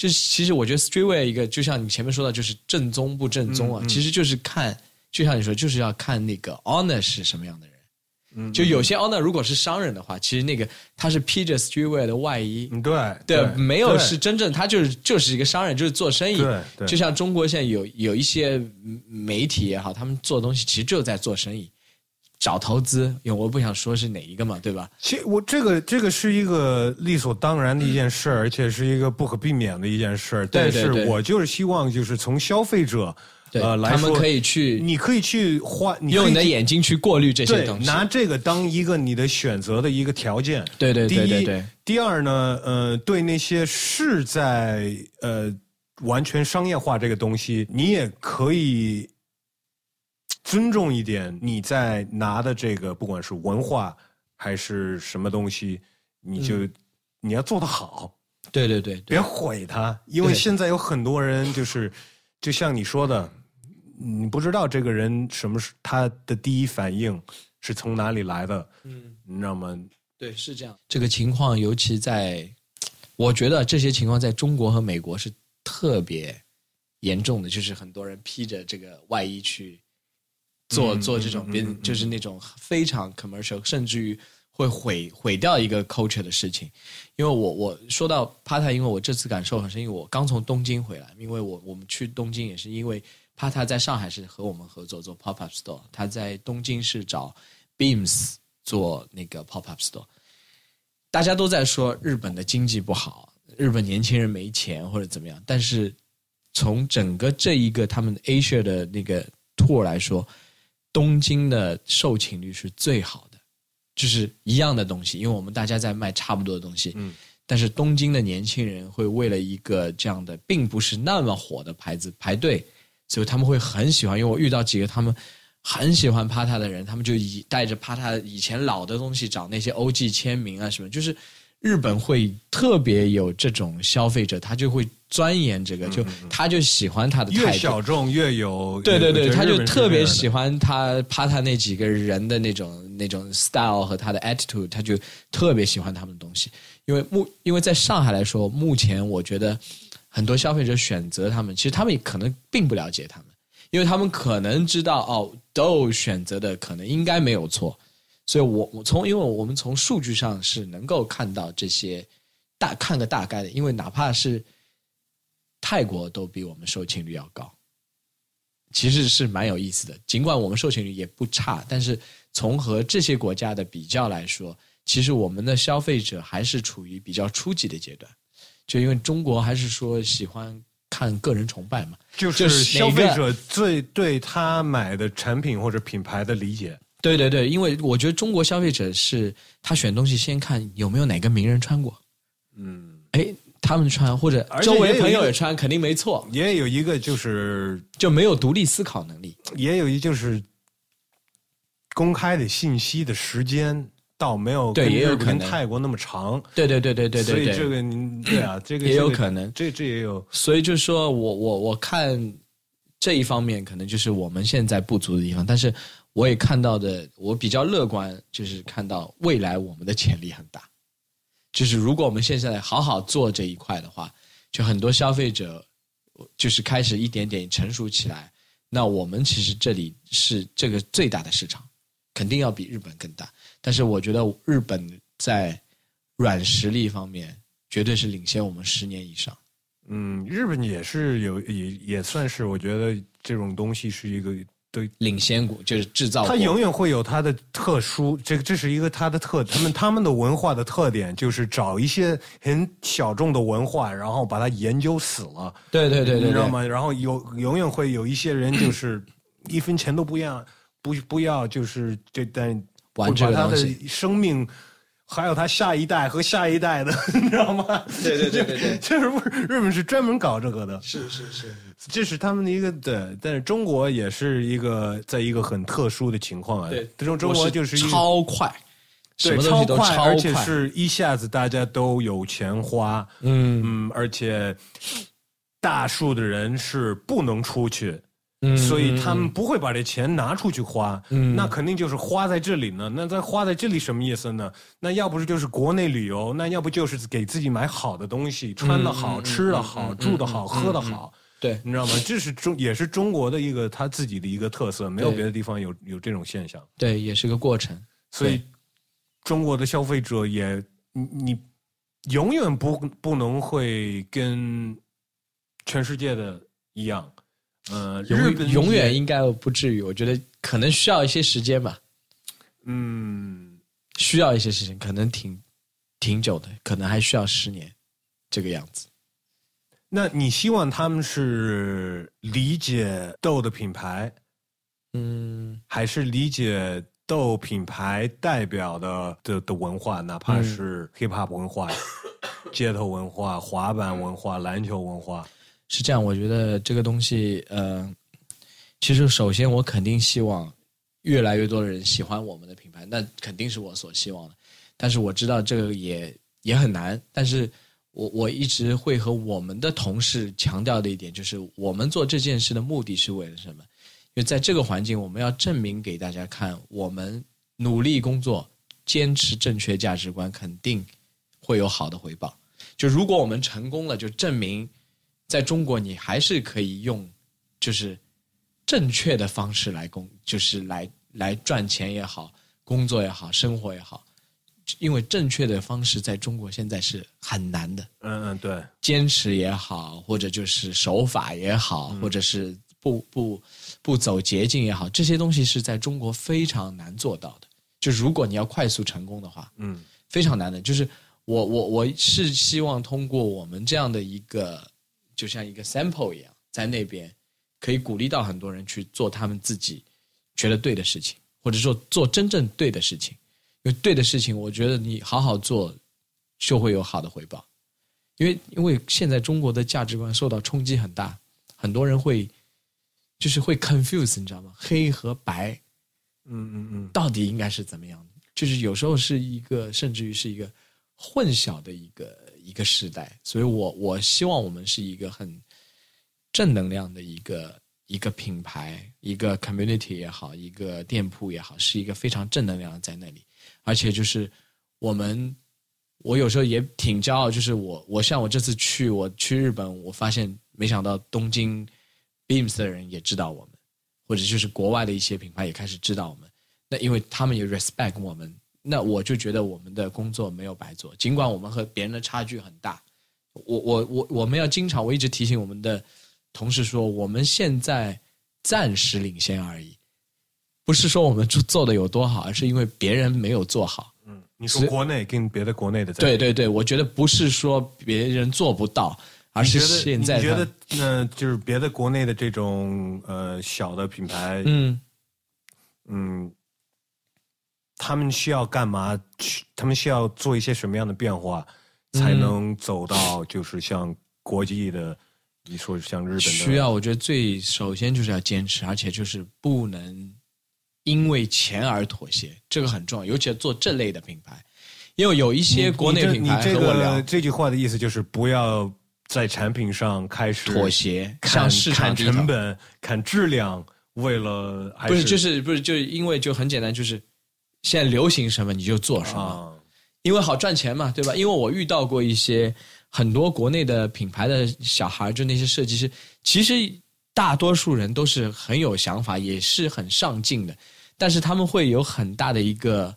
就是其实我觉得 streetwear 一个，就像你前面说的，就是正宗不正宗啊，其实就是看，就像你说，就是要看那个 owner 是什么样的人。嗯就有些 owner 如果是商人的话，其实那个他是披着 streetwear 的外衣，嗯，对对，没有是真正他就是就是一个商人，就是做生意。对对就像中国现在有有一些媒体也好，他们做东西其实就在做生意，找投资。因为我不想说是哪一个嘛，对吧？其实我这个这个是一个理所当然的一件事儿，而且是一个不可避免的一件事儿。但是我就是希望，就是从消费者对，呃来说，他们可以去你可以去花，你可以用你的眼睛去过滤这些对东西。拿这个当一个你的选择的一个条件。对对对第一对对，第二呢，呃，对那些是在呃完全商业化这个东西，你也可以尊重一点你在拿的这个，不管是文化还是什么东西，你就、嗯。你要做得好，对对对对。别毁它，因为对。现在有很多人就是，就像你说的，你不知道这个人什么是他的第一反应是从哪里来的，嗯，你知道吗？对，是这样。这个情况尤其在我觉得这些情况在中国和美国是特别严重的，就是很多人披着这个外衣去做嗯做这种别嗯嗯嗯就是那种非常 commercial，甚至于会毁毁掉一个 culture 的事情。因为我我说到帕塔，因为我这次感受很深，因为我刚从东京回来，因为我我们去东京也是因为帕塔在上海是和我们合作做 pop up store，他在东京是找 Beams 做那个 pop up store。大家都在说日本的经济不好，日本年轻人没钱或者怎么样，但是从整个这一个他们 Asia 的那个 tour 来说，东京的售罄率是最好的，就是一样的东西，因为我们大家在卖差不多的东西，嗯，但是东京的年轻人会为了一个这样的并不是那么火的牌子排队，所以他们会很喜欢。因为我遇到几个他们很喜欢帕塔的人，他们就以带着帕塔以前老的东西找那些 OG 签名啊什么，就是日本会特别有这种消费者，他就会钻研这个，就他就喜欢他的越态度。小众越有，对对对，他就特别喜欢他帕塔那几个人的那种那种 style 和他的 attitude，他就特别喜欢他们的东西。因为目因为在上海来说，目前我觉得很多消费者选择他们，其实他们也可能并不了解他们，因为他们可能知道哦，Do 选择的可能应该没有错，所以我我从因为我们从数据上是能够看到这些大看个大概的，因为哪怕是泰国都比我们售罄率要高。其实是蛮有意思的。尽管我们售罄率也不差，但是从和这些国家的比较来说，其实我们的消费者还是处于比较初级的阶段。就因为中国还是说喜欢看个人崇拜嘛，就就是是消费者最对他买的产品或者品牌的理解。对对对，因为我觉得中国消费者是他选东西先看有没有哪个名人穿过，嗯，哎，他们穿或者而周围朋友也穿，肯定没错，也有一个就是，就没有独立思考能力。也有一就是公开的信息的时间倒没有对也有可能泰国那么长。对对对对对对对，所以这个您对啊，这个也有可能这这也有所以就是说我我我看这一方面可能就是我们现在不足的地方，但是我也看到的，我比较乐观，就是看到未来我们的潜力很大。就是如果我们现在好好做这一块的话，就很多消费者就是开始一点点成熟起来，那我们其实这里是这个最大的市场，肯定要比日本更大。但是我觉得日本在软实力方面绝对是领先我们十年以上。嗯，日本也是有也也算是，我觉得这种东西是一个对领先国就是制造，它永远会有它的特殊，这个这是一个它的特，他们他们的文化的特点就是找一些很小众的文化，然后把它研究死了，对对对对对，你知道吗？然后有永远会有一些人就是 一分钱都不要，不不要，就是这但玩这会把他的个东西生命。还有他下一代和下一代的，你知道吗？对对对对对 就是日本是专门搞这个的？是是是，这是他们的一个对，但是中国也是一个在一个很特殊的情况啊。对这种中国就是一个超快，什对么东西都快，而且，是一下子大家都有钱花，嗯嗯，而且大数的人是不能出去，嗯，所以他们不会把这钱拿出去花，嗯那肯定就是花在这里呢。那在花在这里什么意思呢？那要不是就是国内旅游，那要不就是给自己买好的东西，穿的好，嗯吃的好，嗯住的好，嗯喝的嗯好。对你知道吗？这是中也是中国的一个他自己的一个特色，没有别的地方有有这种现象。对，也是个过程。所以中国的消费者也你你永远不不能会跟全世界的一样。呃，日本永永远应该不至于，我觉得可能需要一些时间吧，嗯，需要一些时间，可能挺挺久的，可能还需要十年这个样子。那你希望他们是理解豆的品牌，嗯还是理解豆品牌代表的的的文化，哪怕是 hip hop 文化、街头文化、滑板文化、篮球文化？是这样，我觉得这个东西，呃，其实首先我肯定希望越来越多的人喜欢我们的品牌，那肯定是我所希望的。但是我知道这个也也很难，但是我我一直会和我们的同事强调的一点就是，我们做这件事的目的是为了什么？因为在这个环境，我们要证明给大家看，我们努力工作，坚持正确价值观，肯定会有好的回报。就如果我们成功了，就证明在中国你还是可以用就是正确的方式来工，就是来来赚钱也好，工作也好，生活也好。因为正确的方式在中国现在是很难的，嗯嗯，对，坚持也好，或者就是手法也好，或者是不不不走捷径也好，这些东西是在中国非常难做到的。就如果你要快速成功的话，嗯，非常难的。就是我我我是希望通过我们这样的一个，就像一个 sample 一样，在那边可以鼓励到很多人去做他们自己觉得对的事情，或者说做真正对的事情。因为对的事情，我觉得你好好做，就会有好的回报。因为因为现在中国的价值观受到冲击很大，很多人会就是会 confuse，你知道吗？黑和白，嗯嗯嗯，到底应该是怎么样的？就是有时候是一个，甚至于是一个混淆的一个一个时代。所以我我希望我们是一个很正能量的一个。一个品牌，一个 community 也好，一个店铺也好，是一个非常正能量在那里。而且就是我们，我有时候也挺骄傲。就是我，我像我这次去，我去日本，我发现没想到东京 Beams 的人也知道我们，或者就是国外的一些品牌也开始知道我们。那因为他们也 respect 我们，那我就觉得我们的工作没有白做。尽管我们和别人的差距很大，我我我我们要经常，我一直提醒我们的。同事说：“我们现在暂时领先而已，不是说我们做做的有多好，而是因为别人没有做好。”嗯，你说国内跟别的国内的对对对，我觉得不是说别人做不到，而是现在你觉得那就是别的国内的这种呃小的品牌，嗯嗯，他们需要干嘛？去他们需要做一些什么样的变化，才能走到就是像国际的？你说像日本需要，我觉得最首先就是要坚持，而且就是不能因为钱而妥协，这个很重要，尤其做这类的品牌，因为有一些国内品牌和我聊这句话的意思就是不要在产品上开始妥协，向市场成本、看质量，为了不是就是不是就是因为就很简单，就是现在流行什么你就做什么，因为好赚钱嘛，对吧？因为我遇到过一些。很多国内的品牌的小孩，就那些设计师，其实大多数人都是很有想法，也是很上进的，但是他们会有很大的一个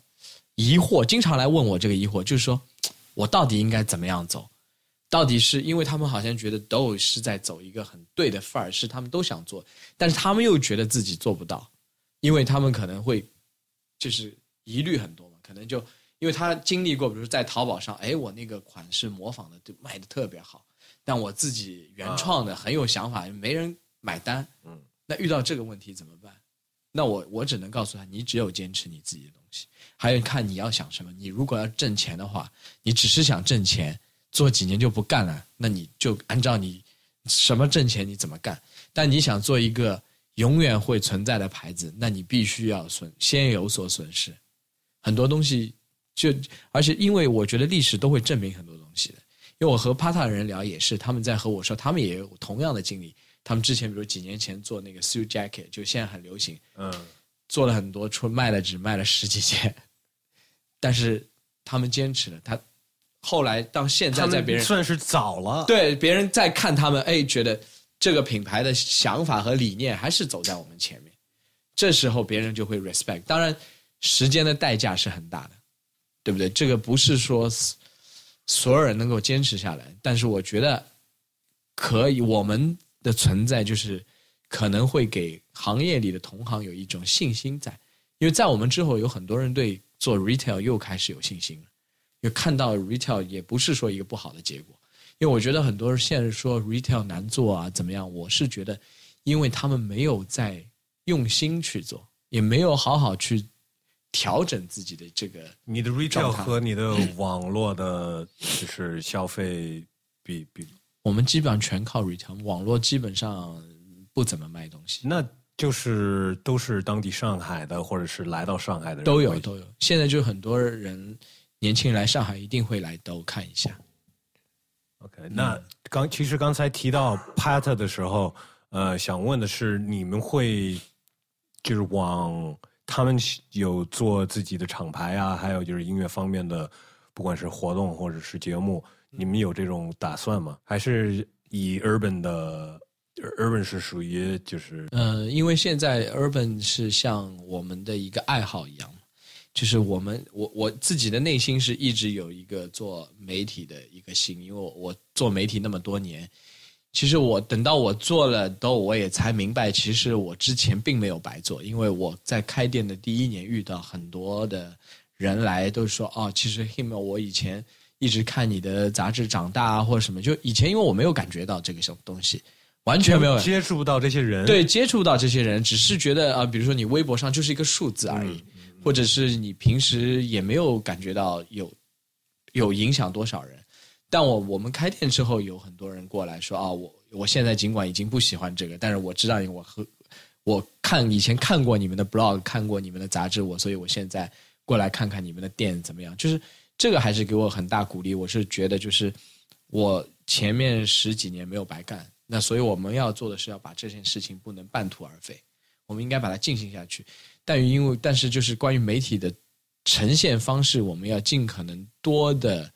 疑惑，经常来问我这个疑惑，就是说我到底应该怎么样走？到底是因为他们好像觉得都是在走一个很对的范儿，是他们都想做，但是他们又觉得自己做不到，因为他们可能会就是疑虑很多嘛，可能就。因为他经历过，比如在淘宝上，哎，我那个款式模仿的就卖的特别好，但我自己原创的很有想法，没人买单。嗯，那遇到这个问题怎么办？那我我只能告诉他，你只有坚持你自己的东西，还有看你要想什么。你如果要挣钱的话，你只是想挣钱，做几年就不干了，那你就按照你什么挣钱你怎么干。但你想做一个永远会存在的牌子，那你必须要损，先有所损失，很多东西。就而且，因为我觉得历史都会证明很多东西的。因为我和帕塔的人聊也是，他们在和我说，他们也有同样的经历。他们之前比如几年前做那个 suit jacket，就现在很流行，嗯，做了很多，出卖了只卖了十几件，但是他们坚持了。他后来到现在，在别人算是早了，对别人在看他们，哎，觉得这个品牌的想法和理念还是走在我们前面。这时候别人就会 respect。当然，时间的代价是很大的。对不对？这个不是说所有人能够坚持下来，但是我觉得可以。我们的存在就是可能会给行业里的同行有一种信心在，因为在我们之后，有很多人对做 retail 又开始有信心了，又看到 retail 也不是说一个不好的结果。因为我觉得很多人现在说 retail 难做啊，怎么样？我是觉得，因为他们没有在用心去做，也没有好好去。调整自己的这个，你的 retail 和你的网络的，就是消费比比，我们基本上全靠 retail，网络基本上不怎么卖东西。那就是都是当地上海的，或者是来到上海的人都有都有。现在就很多人年轻人来上海一定会来都看一下。OK，那刚其实刚才提到 Pat 的时候，呃，想问的是，你们会就是往。他们有做自己的厂牌啊，还有就是音乐方面的，不管是活动或者是节目，你们有这种打算吗？还是以 urban 的 urban 是属于就是呃，因为现在 urban 是像我们的一个爱好一样，就是我们我我自己的内心是一直有一个做媒体的一个心，因为我做媒体那么多年，其实我等到我做了都，我也才明白，其实我之前并没有白做，因为我在开店的第一年遇到很多的人来，都说哦，其实 him 我以前一直看你的杂志长大啊，或者什么，就以前因为我没有感觉到这个小东西，完全没有接触不到这些人？对，接触到这些人，只是觉得啊，比如说你微博上就是一个数字而已，或者是你平时也没有感觉到有有影响多少人。但我我们开店之后，有很多人过来说啊，我我现在尽管已经不喜欢这个，但是我知道我和我看以前看过你们的 blog，看过你们的杂志，我所以我现在过来看看你们的店怎么样。就是这个还是给我很大鼓励。我是觉得就是我前面十几年没有白干，那所以我们要做的是要把这件事情不能半途而废，我们应该把它进行下去。但因为但是就是关于媒体的呈现方式，我们要尽可能多的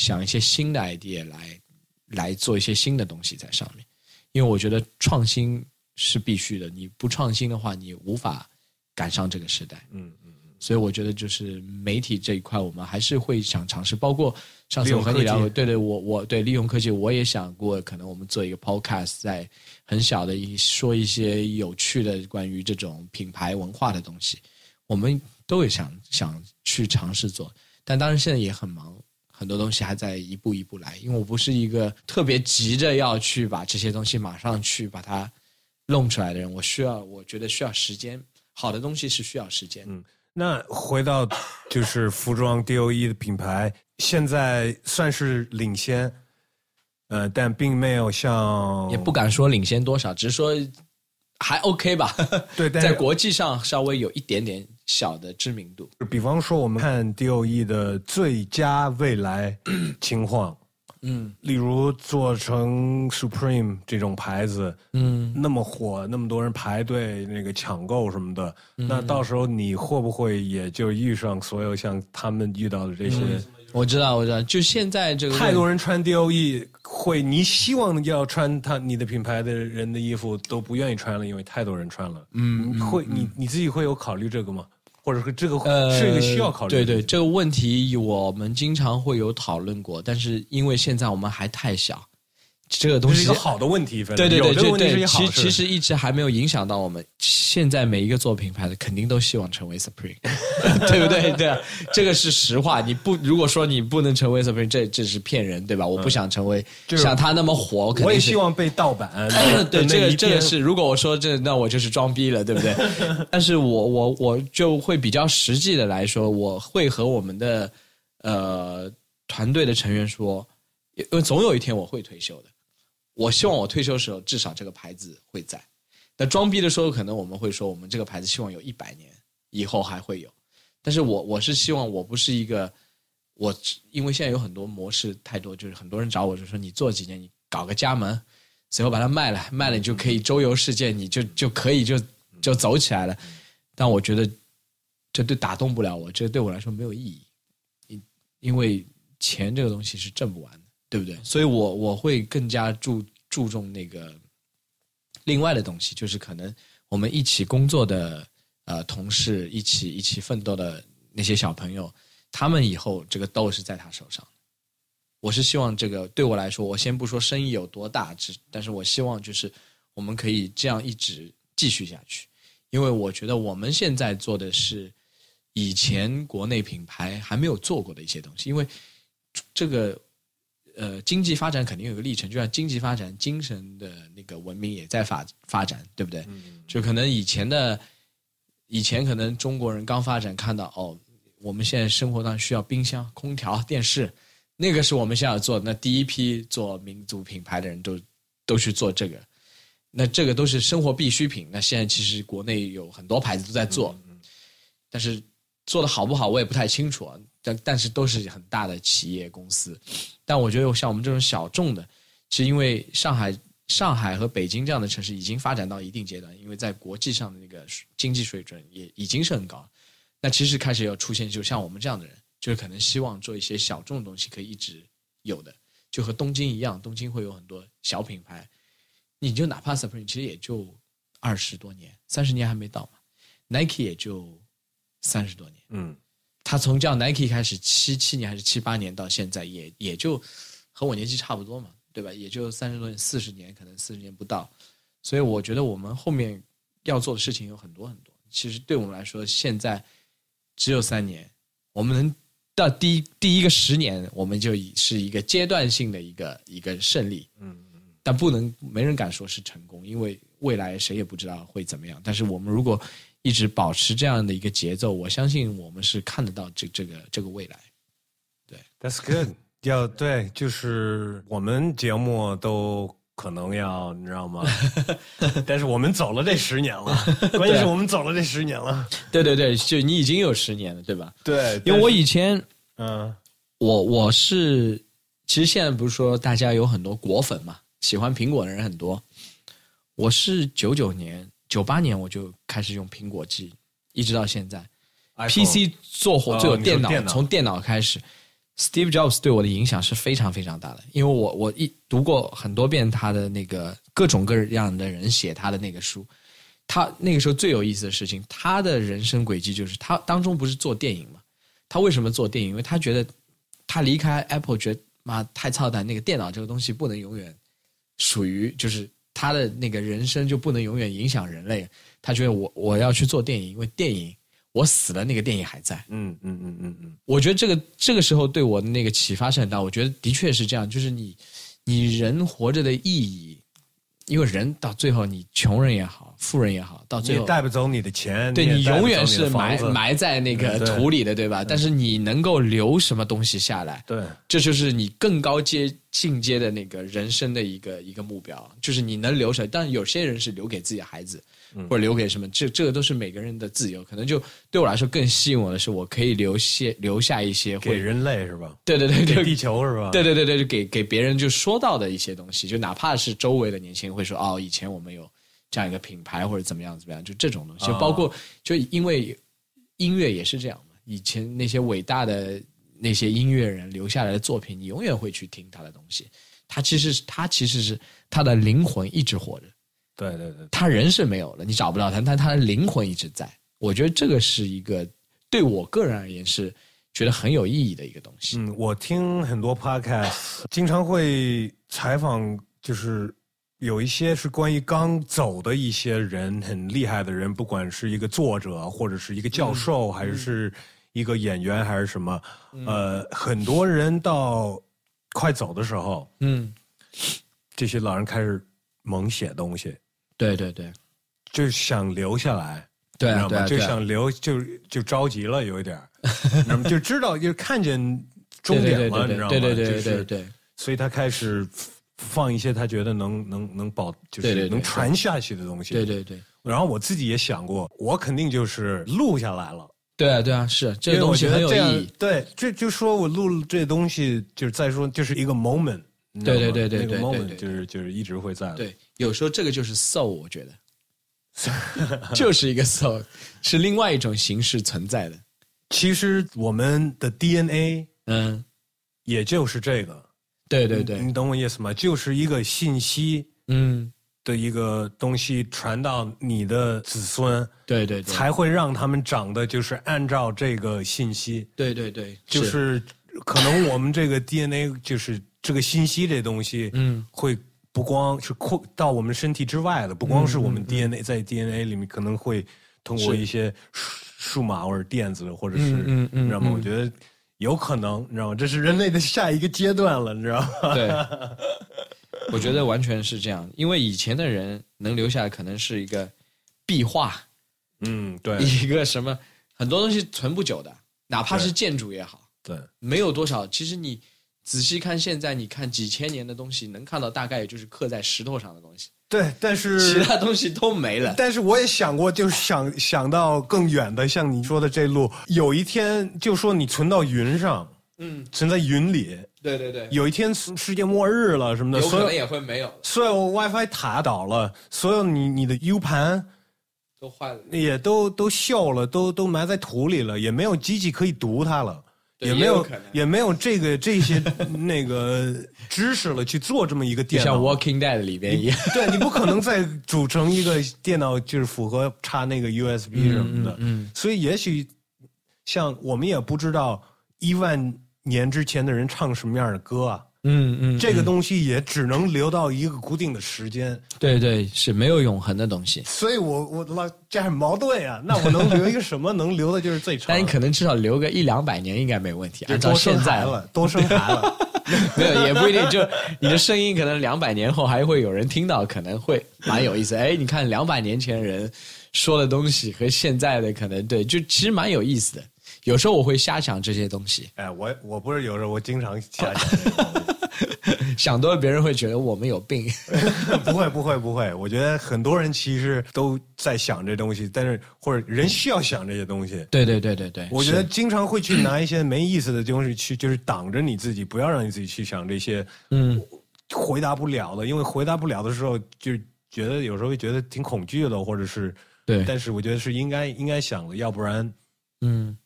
想一些新的 idea 来来做一些新的东西在上面，因为我觉得创新是必须的，你不创新的话，你无法赶上这个时代。嗯嗯嗯所以我觉得就是媒体这一块，我们还是会想尝试。包括上次我和你聊，对对，我我对利用科技，我也想过，可能我们做一个 podcast，在很小的一说一些有趣的关于这种品牌文化的东西，我们都会想想去尝试做。但当然现在也很忙，很多东西还在一步一步来。因为我不是一个特别急着要去把这些东西马上去把它弄出来的人，我需要，我觉得需要时间。好的东西是需要时间。嗯。那回到就是服装 DOE 的品牌，现在算是领先，呃，但并没有像也不敢说领先多少，只是说还 OK 吧。对，但在国际上稍微有一点点小的知名度。比方说，我们看 DOE 的最佳未来 情况，嗯例如做成 Supreme 这种牌子，嗯，那么火，那么多人排队那个抢购什么的，那到时候你会不会也就遇上所有像他们遇到的这些？我知道，我知道。就现在这个太多人穿 DOE 会，你希望要穿他你的品牌的人的衣服都不愿意穿了，因为太多人穿了。嗯，你会你你自己会有考虑这个吗？或者说这个呃是一个需要考虑的？对对，这个问题我们经常会有讨论过，但是因为现在我们还太小，这个东西这是一个好的问题。反正对对对有这个问题是一对对，其个好事其实一直还没有影响到我们。现在每一个做品牌的肯定都希望成为 Supreme，对不对？对啊，这个是实话。你不如果说你不能成为 Supreme，这这是骗人，对吧？我不想成为就是像他那么火，我也希望被盗版。对，这个这个是。是，如果我说这，那我就是装逼了，对不对？但是我我我就会比较实际的来说，我会和我们的呃团队的成员说，因为总有一天我会退休的。我希望我退休时候，至少这个牌子会在。那装逼的时候，可能我们会说，我们这个牌子希望有一百年以后还会有。但是我我是希望我不是一个我，因为现在有很多模式太多，就是很多人找我就说你做几年，你搞个加盟，随后把它卖了，卖了你就可以周游世界，你就就可以就就走起来了。但我觉得这对打动不了我，这对我来说没有意义，因因为钱这个东西是挣不完，对不对？所以我我会更加注注重那个另外的东西，就是可能我们一起工作的呃同事，一起一起奋斗的那些小朋友，他们以后这个豆是在他手上。我是希望这个对我来说，我先不说生意有多大，只但是我希望就是我们可以这样一直继续下去，因为我觉得我们现在做的是以前国内品牌还没有做过的一些东西，因为这个呃经济发展肯定有个历程，就像经济发展，精神的那个文明也在发发展，对不对？就可能以前的以前可能中国人刚发展，看到哦，我们现在生活当中需要冰箱、空调、电视。那个是我们现在要做的。那第一批做民族品牌的人都都去做这个，那这个都是生活必需品。那现在其实国内有很多牌子都在做，但是做的好不好我也不太清楚啊。但但是都是很大的企业公司。但我觉得像我们这种小众的，是因为上海、上海和北京这样的城市已经发展到一定阶段，因为在国际上的那个经济水准也已经是很高。那其实开始要出现，就像我们这样的人。就是可能希望做一些小众的东西，可以一直有的。就和东京一样，东京会有很多小品牌，你就哪怕 Supreme 其实也就二十多年，三十年还没到嘛，Nike 也就三十多年，嗯他从叫 Nike 开始，七七年还是七八年到现在，也也就和我年纪差不多嘛，对吧？也就三十多年、四十年，可能四十年不到。所以我觉得我们后面要做的事情有很多很多。其实对我们来说，现在只有三年，我们能到第一第一个十年，我们就已是一个阶段性的一个一个胜利。嗯但不能没人敢说是成功，因为未来谁也不知道会怎么样。但是我们如果一直保持这样的一个节奏，我相信我们是看得到这这个这个未来。对，That's good。要对，就是我们节目都可能要，你知道吗？但是我们走了这十年了，关键是我们走了这十年了。对对对，就你已经有十年了，对吧？对，因为我以前嗯我我是，其实现在不是说大家有很多果粉嘛，喜欢苹果的人很多。我是九九年、九八年我就开始用苹果机，一直到现在。PC 做火哦最有电脑从电脑开始，Steve Jobs 对我的影响是非常非常大的，因为我我一读过很多遍他的那个各种各样的人写他的那个书，他那个时候最有意思的事情，他的人生轨迹就是他当中不是做电影嘛？他为什么做电影？因为他觉得他离开 Apple，觉得妈太操蛋，那个电脑这个东西不能永远属于，就是他的那个人生就不能永远影响人类。他觉得我我要去做电影，因为电影我死了，那个电影还在。嗯嗯嗯嗯嗯，我觉得这个这个时候对我的那个启发是很大。我觉得的确是这样，就是你你人活着的意义，因为人到最后，你穷人也好，富人也好，到最后，带不走你的钱，对你永远是埋埋在那个土里的，对吧？但是你能够留什么东西下来，对，这就是你更高阶进阶的那个人生的一个一个目标，就是你能留下来。但有些人是留给自己的孩子，嗯或者留给什么，这这个都是每个人的自由。可能就对我来说更吸引我的是，我可以留些留下一些会，给人类是吧？对对对对给地球是吧？对对对对，就给给别人就说到的一些东西，就哪怕是周围的年轻人会说哦，以前我们有这样一个品牌或者怎么样怎么样，就这种东西，就包括就因为音乐也是这样嘛，以前那些伟大的那些音乐人留下来的作品，你永远会去听他的东西，他其实是他其实是他的灵魂一直活着，对对对，他人是没有了，你找不到他，但他的灵魂一直在。我觉得这个是一个对我个人而言是觉得很有意义的一个东西。嗯，我听很多 podcast，经常会采访，就是有一些是关于刚走的一些人，很厉害的人，不管是一个作者，或者是一个教授，还是一个演员，还是什么，呃，很多人到快走的时候，嗯，这些老人开始猛写东西，对对对。就想留下来。对啊，你知道吗？对啊，就想留，就就着急了，有一点？就知道，就看见终点了，你知道吗？对对对对就是对对，所以他开始放一些他觉得能能能保，就是能传下去的东西。对对对然后我自己也想过，我肯定就是录下来了，对啊对啊，是这个东西很有意义。对，这就说我录了这东西，就是再说就是一个 moment，对对对对那个对对 moment 就是就是一直会在。对，有时候这个就是 soul，我觉得 就是一个 soul，是另外一种形式存在的。其实我们的 DNA 嗯，也就是这个。对对对，你懂我意思吗？就是一个信息嗯，的一个东西传到你的子孙，对对对，才会让他们长得就是按照这个信息，对对对，就是可能我们这个 DNA 就是这个信息这东西，嗯，会不光是扩到我们身体之外的，不光是我们 DNA 在 DNA 里面可能会通过一些数数码或者电子或者是，嗯？嗯。我觉得有可能，你知道吗？这是人类的下一个阶段了，你知道吗？对，我觉得完全是这样，因为以前的人能留下来，可能是一个壁画，嗯，对一个什么，很多东西存不久的，哪怕是建筑也好，对。没有多少。其实你仔细看，现在你看几千年的东西，能看到大概也就是刻在石头上的东西，对，但是其他东西都没了。但是我也想过，就是想想到更远的，像你说的这路，有一天就说你存到云上，嗯，存在云里，对对对，有一天世世界末日了什么的，有可能也会没有，所有 WiFi 塔倒了，所有你你的 U 盘都坏了。也都都锈了，都都埋在土里了，也没有机器可以读它了，也没有也没有这个 这些那个知识了去做这么一个电脑。《像 Walking Dead》里边一样。对你不可能再组成一个电脑，就是符合插那个 USB 什么的。嗯所以也许像我们也不知道一万年之前的人唱什么样的歌啊，嗯嗯，这个东西也只能留到一个固定的时间。对对是没有永恒的东西，所以我我老这很矛盾啊。那我 能留一个什么？能留的就是最长。但你可能至少留个一两百年应该没问题。按照现在了，多生孩了。没有也不一定，就你的声音可能两百年后还会有人听到，可能会蛮有意思。哎，你看两百年前人说的东西和现在的可能对，就其实蛮有意思的。有时候我会瞎想这些东西，哎，我我不是有时候我经常瞎想。想多了别人会觉得我们有病。不会不会不会，我觉得很多人其实都在想这东西，但是或者人需要想这些东西。对对对对对，我觉得经常会去拿一些没意思的东西去，就是挡着你自己，不要让你自己去想这些嗯回答不了的，因为回答不了的时候，就是觉得有时候会觉得挺恐惧的，或者是，对但是我觉得是应该应该想的，要不然嗯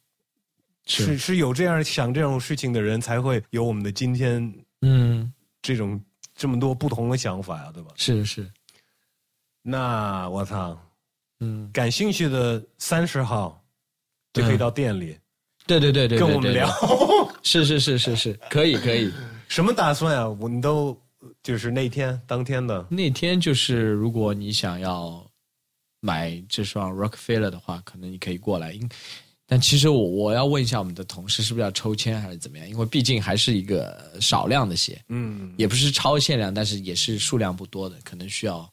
是是是有这样想这种事情的人，才会有我们的今天嗯这种这么多不同的想法呀、对吧？是是那我操，嗯感兴趣的三十号就可以到店里、对对对对，对对跟我们聊，是是是是是可以可以。什么打算啊？我们都就是那天当天的，那天就是，如果你想要买这双 Rockefeller 的话，可能你可以过来。因但其实我我要问一下我们的同事，是不是要抽签还是怎么样？因为毕竟还是一个少量的鞋，嗯，也不是超限量，但是也是数量不多的，可能需要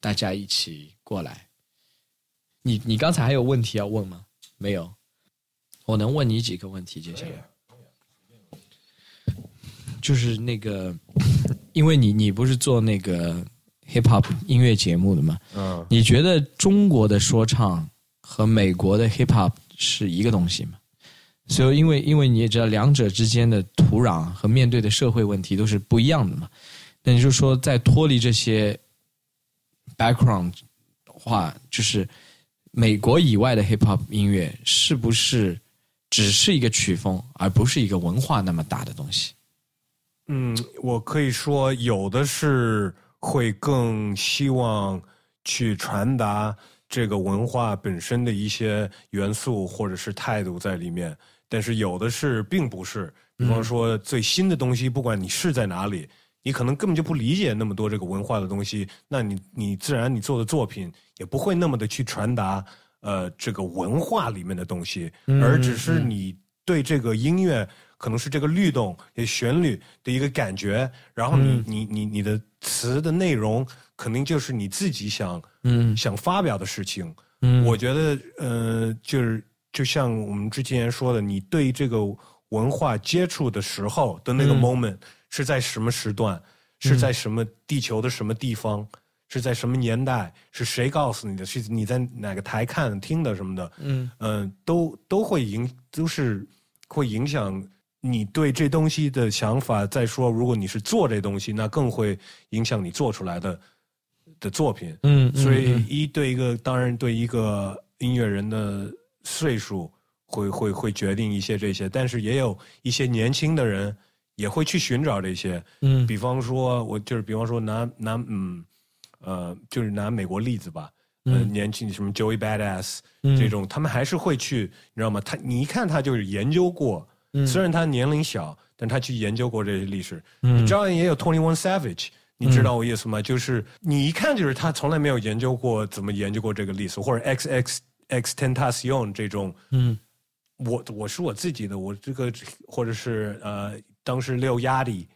大家一起过来。你你刚才还有问题要问吗？没有，我能问你几个问题，接下来。就是那个，因为你你不是做那个 hip hop 音乐节目的吗？嗯，你觉得中国的说唱和美国的 hip hop 是一个东西嘛？所以，因为因为你也知道，两者之间的土壤和面对的社会问题都是不一样的嘛。那你就说，在脱离这些 background 话，就是美国以外的 hip hop 音乐是不是只是一个曲风，而不是一个文化那么大的东西？嗯，我可以说有的是会更希望去传达这个文化本身的一些元素或者是态度在里面，但是有的是并不是。比方说最新的东西，不管你是在哪里，你可能根本就不理解那么多这个文化的东西，那你你自然你做的作品也不会那么的去传达呃这个文化里面的东西，而只是你对这个音乐可能是这个律动、也旋律的一个感觉，然后你、你你你的词的内容肯定就是你自己想嗯。想发表的事情。嗯。我觉得呃，就是就像我们之前说的，你对这个文化接触的时候的那个 moment、是在什么时段，是在什么地球的什么地方，是在什么年代，是谁告诉你的，是你在哪个台看听的什么的，嗯。嗯、都都会影，都是会影响你对这东西的想法。再说，如果你是做这东西，那更会影响你做出来的的作品。嗯嗯所以一对一个，当然对一个音乐人的岁数会会会决定一些这些，但是也有一些年轻的人也会去寻找这些。嗯比方说，我就是比方说拿拿嗯呃，就是拿美国例子吧。呃，年轻什么 Joey Badass、嗯这种，他们还是会去，你知道吗？他你一看他就是研究过，嗯虽然他年龄小，但他去研究过这些历史。你照样也有 Twenty One Savage，你知道我意思吗？就是你一看就是他从来没有研究过怎么研究过这个历史，或者 X X X Tentacion 这种，嗯我我是我自己的，我这个或者是呃，当时六压力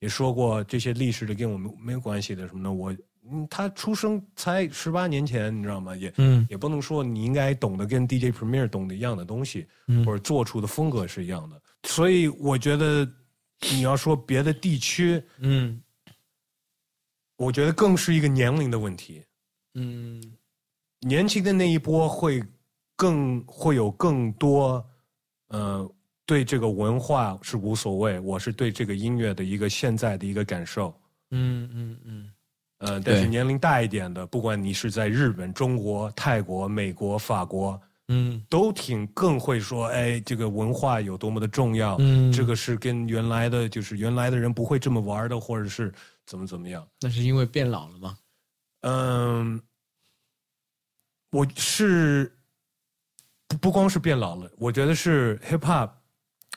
也说过这些历史的跟我们没有关系的什么的，我嗯，他出生才十八年前，你知道吗？也嗯也不能说你应该懂得跟 DJ Premier 懂得一样的东西，或者做出的风格是一样的。所以我觉得你要说别的地区，嗯我觉得更是一个年龄的问题。嗯。年轻的那一波会更会有更多，呃，对这个文化是无所谓，我是对这个音乐的一个现在的一个感受。嗯嗯嗯。呃，但是年龄大一点的，不管你是在日本、中国、泰国、美国、法国，嗯。都挺更会说，哎，这个文化有多么的重要，嗯。这个是跟原来的就是原来的人不会这么玩的，或者是怎么怎么样。那是因为变老了吗？嗯，我是不不光是变老了，我觉得是 hip hop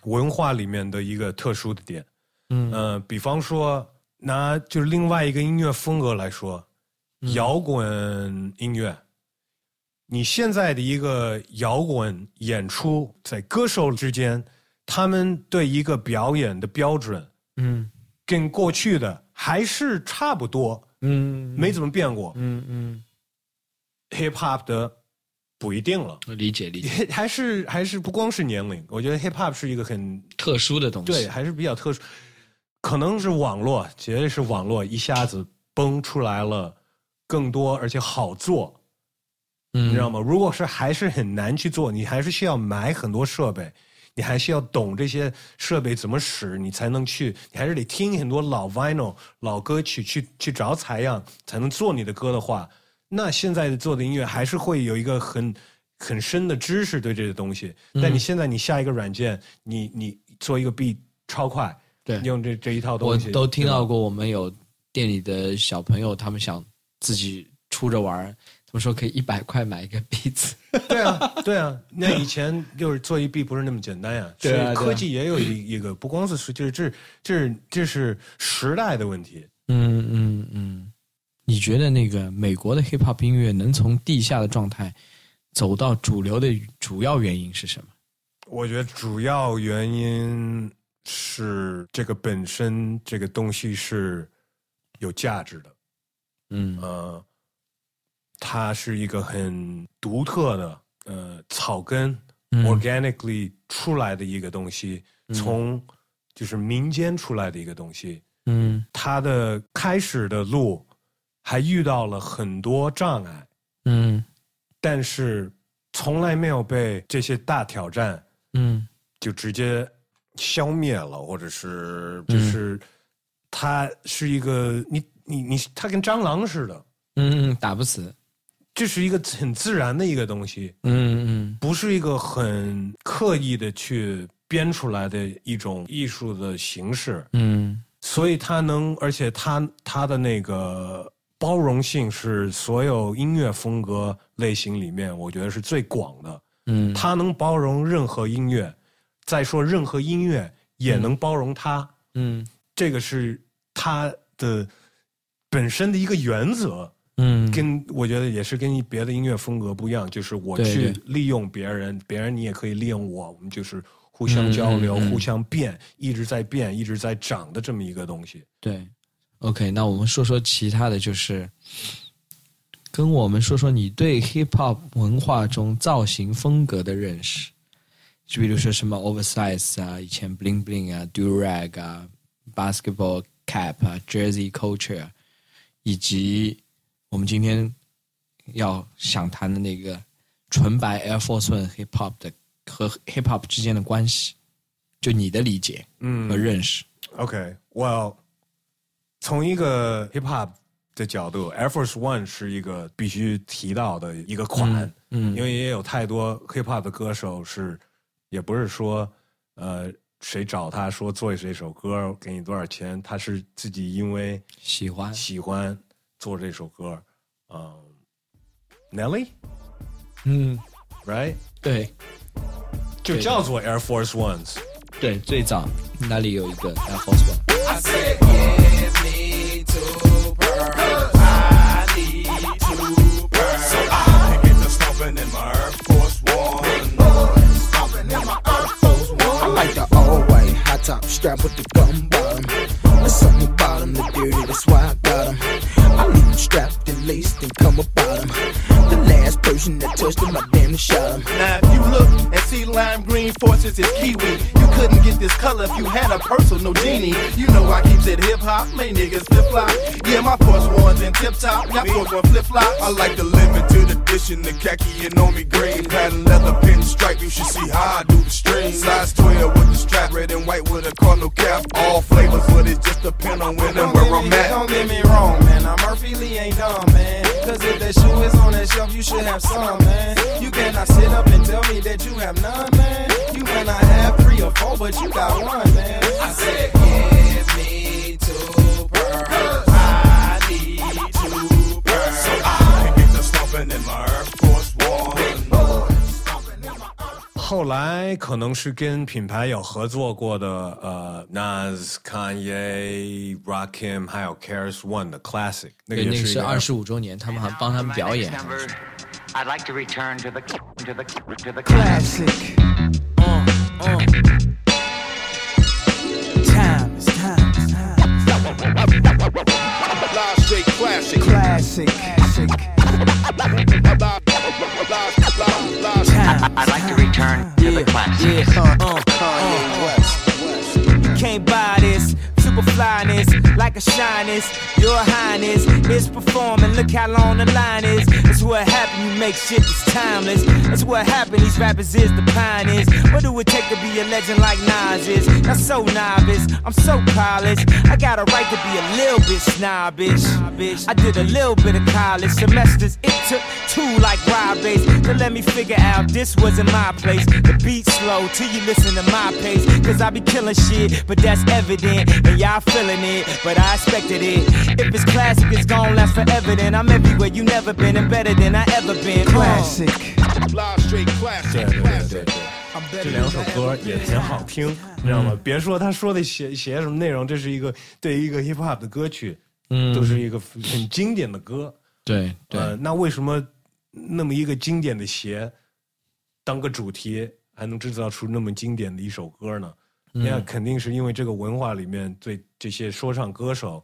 文化里面的一个特殊的点。嗯呃，比方说拿就是另外一个音乐风格来说，摇滚音乐。你现在的一个摇滚演出，在歌手之间，他们对一个表演的标准，嗯跟过去的还是差不多，嗯没怎么变过。嗯嗯，hip hop 的不一定了，理解理解，还是还是不光是年龄，我觉得 hip hop 是一个很特殊的东西。对，还是比较特殊，可能是网络，绝对是网络一下子崩出来了更多而且好做，嗯，你知道吗？如果是还是很难去做，你还是需要买很多设备，你还是要懂这些设备怎么使，你才能去，你还是得听很多老 vinyl 老歌曲去去找采样，才能做你的歌的话，那现在做的音乐还是会有一个很很深的知识对这些东西。但你现在你下一个软件，你你做一个 beat 超快，对。用这这一套东西，我都听到过，我们有店里的小朋友，他们想自己出着玩儿，他们说可以一百块买一个币子。对啊，对啊，那以前就是做一币不是那么简单呀。对啊科技也有一一个，不光是是就是这这是这是时代的问题。嗯嗯嗯，你觉得那个美国的 hip hop 音乐能从地下的状态走到主流的主要原因是什么？我觉得主要原因是这个本身这个东西是有价值的，嗯呃，它是一个很独特的呃草根、嗯。organically 出来的一个东西，从就是民间出来的一个东西。嗯。它的开始的路还遇到了很多障碍，嗯。但是从来没有被这些大挑战嗯。就直接消灭了，或者是就是它是一个你你你它跟蟑螂似的，嗯，打不死。这是一个很自然的一个东西，嗯嗯不是一个很刻意的去编出来的一种艺术的形式。嗯所以它能，而且它它的那个包容性是所有音乐风格类型里面，我觉得是最广的。嗯，它能包容任何音乐，再说任何音乐也能包容它，嗯这个是它的本身的一个原则。嗯跟我觉得也是跟别的音乐风格不一样，就是我去利用别人，别人你也可以利用我，我们就是互相交流、嗯嗯嗯互相变，一直在变、一直在长的这么一个东西。对。OK，那我们说说其他的就是，跟我们说说你对 hip hop 文化中造型风格的认识，就比如说什么 oversize 啊，以前 bling bling 啊，do rag 啊，basketball cap 啊，jersey culture，啊以及我们今天要想谈的那个纯白 Air Force One hip hop 的和 hip hop 之间的关系，就你的理解嗯。和认识。OK，Well，、从一个 hip hop 的角度，Air Force One 是一个必须提到的一个款，嗯因为也有太多 hip hop 的歌手是，也不是说呃谁找他说做这首歌给你多少钱，他是自己因为喜欢，喜欢做这首歌，嗯、Nelly，right，嗯，对就叫做 Air Force Ones。对，最早那里有一个 Air Force One，I said, give me two pearls. I need two pearls. So I can get to stomping in my Air Force One. Stomping in my Air Force One. I like the all white high top strap with the gum bottom. There's something about 'em that dirty, that's why I strapped and laced and come about 'em. The last person that touched 'em, I damn shot 'em. Now if you look and see lime green forces is kiwi, you couldn't get this color if you had a personal genie. You know I keeps it hip hop, man niggas flip flop. Yeah, my force ones in tip top, y'all force one flip flop. I like the limited edition, the khaki and on me green. Pattern leather pinstripe, you should see how I do the string. Size 12 with the strap, red and white with a cardinal cap. All flavors, but it just depend on when and where I'm at. don't get me wrong, man. I'm Murphy Lee ain't dumb, man. Cause if that shoe is on that shelf, you should have some, man. You cannot sit up and tell me that you have none, man. You may not have three or four, but you got one, man. I said, give me two pearls. I need two pearls. So I can get the stomping in my Air Force One. 后来可能是跟品牌有合作过的，呃，Nas、Kanye、Rakim 还有 Keras One 的 Classic，那个对，那个也是一个是二十五周年，他们还帮他们表演。 I'd like to return to the to the to the Classic. Uh, uh. Times, times, times. Live straight classic. Classic. Classic. I'd like to return to the classics. Yeah, uh, uh, You can't buy this. Super flyness, like a shyness. Your highness is performing. Look how long the line is. That's what happened. You make shit that's timeless. That's what happened. These rappers is the pioneers. What do it take to be a legend like Nas is? Not so novice. I'm so polished. I got a right to be a little bit snobbish. I did a little bit of college semesters. It took two like Rob Bass to let me figure out this wasn't my place. The beat slow till you listen to my pace. Cause I be killing shit, but that's evident. And y'all feeling it, but I expected it. If it's classic, it's gon' last forever. Then I'm everywhere you never been and better than I ever been. Classic. Live straight 对 classic. 对对 classic. 对对，这两首歌也挺好听，你知道吗？别说他说的写写什么内容，这是一个对于一个 hip hop 的歌曲，嗯都是一个很经典的歌。对对，呃，那为什么那么一个经典的鞋当个主题，还能制造出那么经典的一首歌呢？那肯定是因为这个文化里面对这些说唱歌手，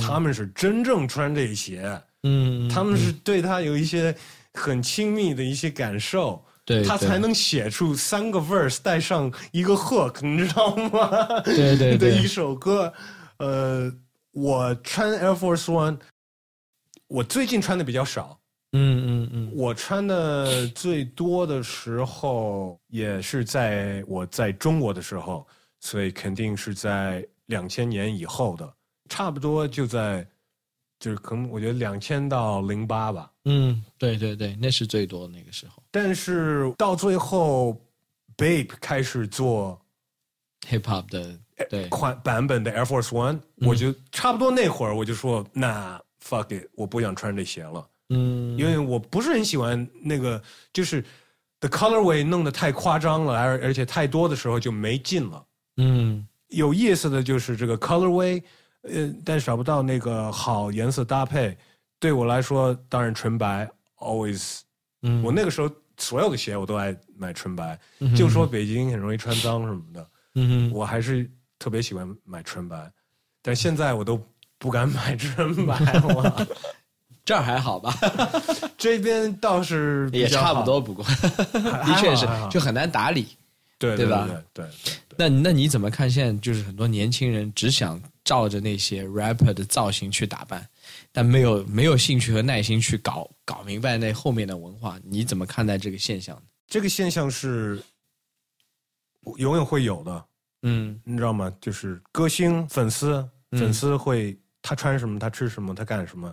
他们是真正穿这鞋，嗯，他们是对他有一些很亲密的一些感受。对对他才能写出三个 verse 带上一个 hook，你知道吗？对对 对的一首歌。呃，我穿 Air Force One，我最近穿的比较少。嗯嗯嗯，我穿的最多的时候，也是在我在中国的时候，所以肯定是在两千年以后的，差不多就在，就是可能我觉得两千到零八吧。嗯，对对对，那是最多的那个时候但是到最后，Bape 开始做，hip hop 的对，款版本的 Air Force One，、我就差不多那会儿我就说，那 fuck it，我不想穿这鞋了。嗯，因为我不是很喜欢那个，就是 the colorway 弄得太夸张了，而而且太多的时候就没劲了。嗯。有意思的就是这个 colorway，呃，但找不到那个好颜色搭配。对我来说，当然纯白 always，嗯，我那个时候所有的鞋我都爱买纯白，就说北京很容易穿脏什么的，嗯我还是特别喜欢买纯白，但现在我都不敢买纯白了。这儿还好吧，这边倒是也差不多，不过还 的确是就很难打理。对对吧对对对对那那你怎么看？现在就是很多年轻人只想照着那些 rapper 的造型去打扮，但没有没有兴趣和耐心去搞搞明白那后面的文化。你怎么看待这个现象？这个现象是永远会有的，嗯你知道吗？就是歌星、粉丝，粉丝会他穿什么，他吃什么，他干什么。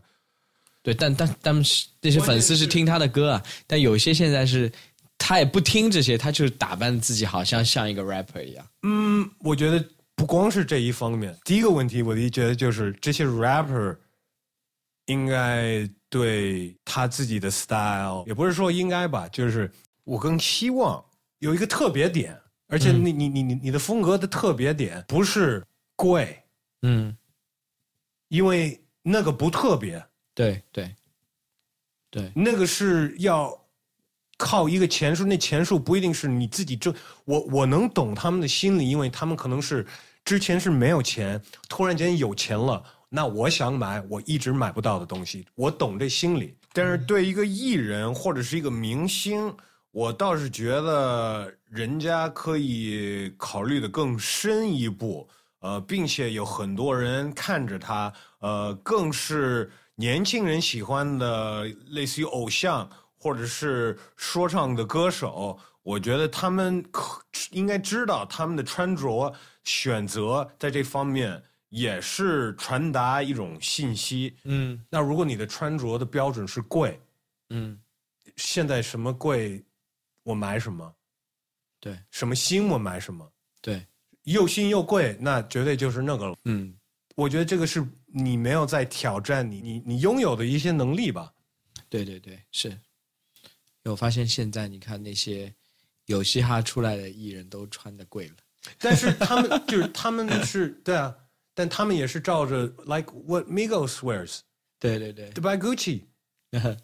对，但但他们是那些粉丝是听他的歌啊，但有些现在是他也不听这些，他就是打扮自己好像像一个 rapper 一样。嗯，我觉得不光是这一方面。第一个问题，我的觉得就是这些 rapper 应该对他自己的 style，也不是说应该吧，就是我更希望有一个特别点，而且你、你你你你的风格的特别点不是贵，嗯，因为那个不特别，对对对，那个是要靠一个钱数，那钱数不一定是你自己挣。我我能懂他们的心理，因为他们可能是之前是没有钱，突然间有钱了，那我想买我一直买不到的东西，我懂这心理。但是对一个艺人或者是一个明星，我倒是觉得人家可以考虑的更深一步，呃，并且有很多人看着他，呃，更是年轻人喜欢的，类似于偶像或者是说唱的歌手。我觉得他们可应该知道他们的穿着选择在这方面也是传达一种信息。嗯那如果你的穿着的标准是贵，嗯，现在什么贵，我买什么；对什么新，我买什么。对，又新又贵，那绝对就是那个了。嗯我觉得这个是你没有在挑战你你你拥有的一些能力吧。对对对，是。我发现现在你看那些有嘻哈出来的艺人都穿的贵了。但是他们就是他们是对啊，但他们也是照着 like what Migos wears 对对对，by Gucci。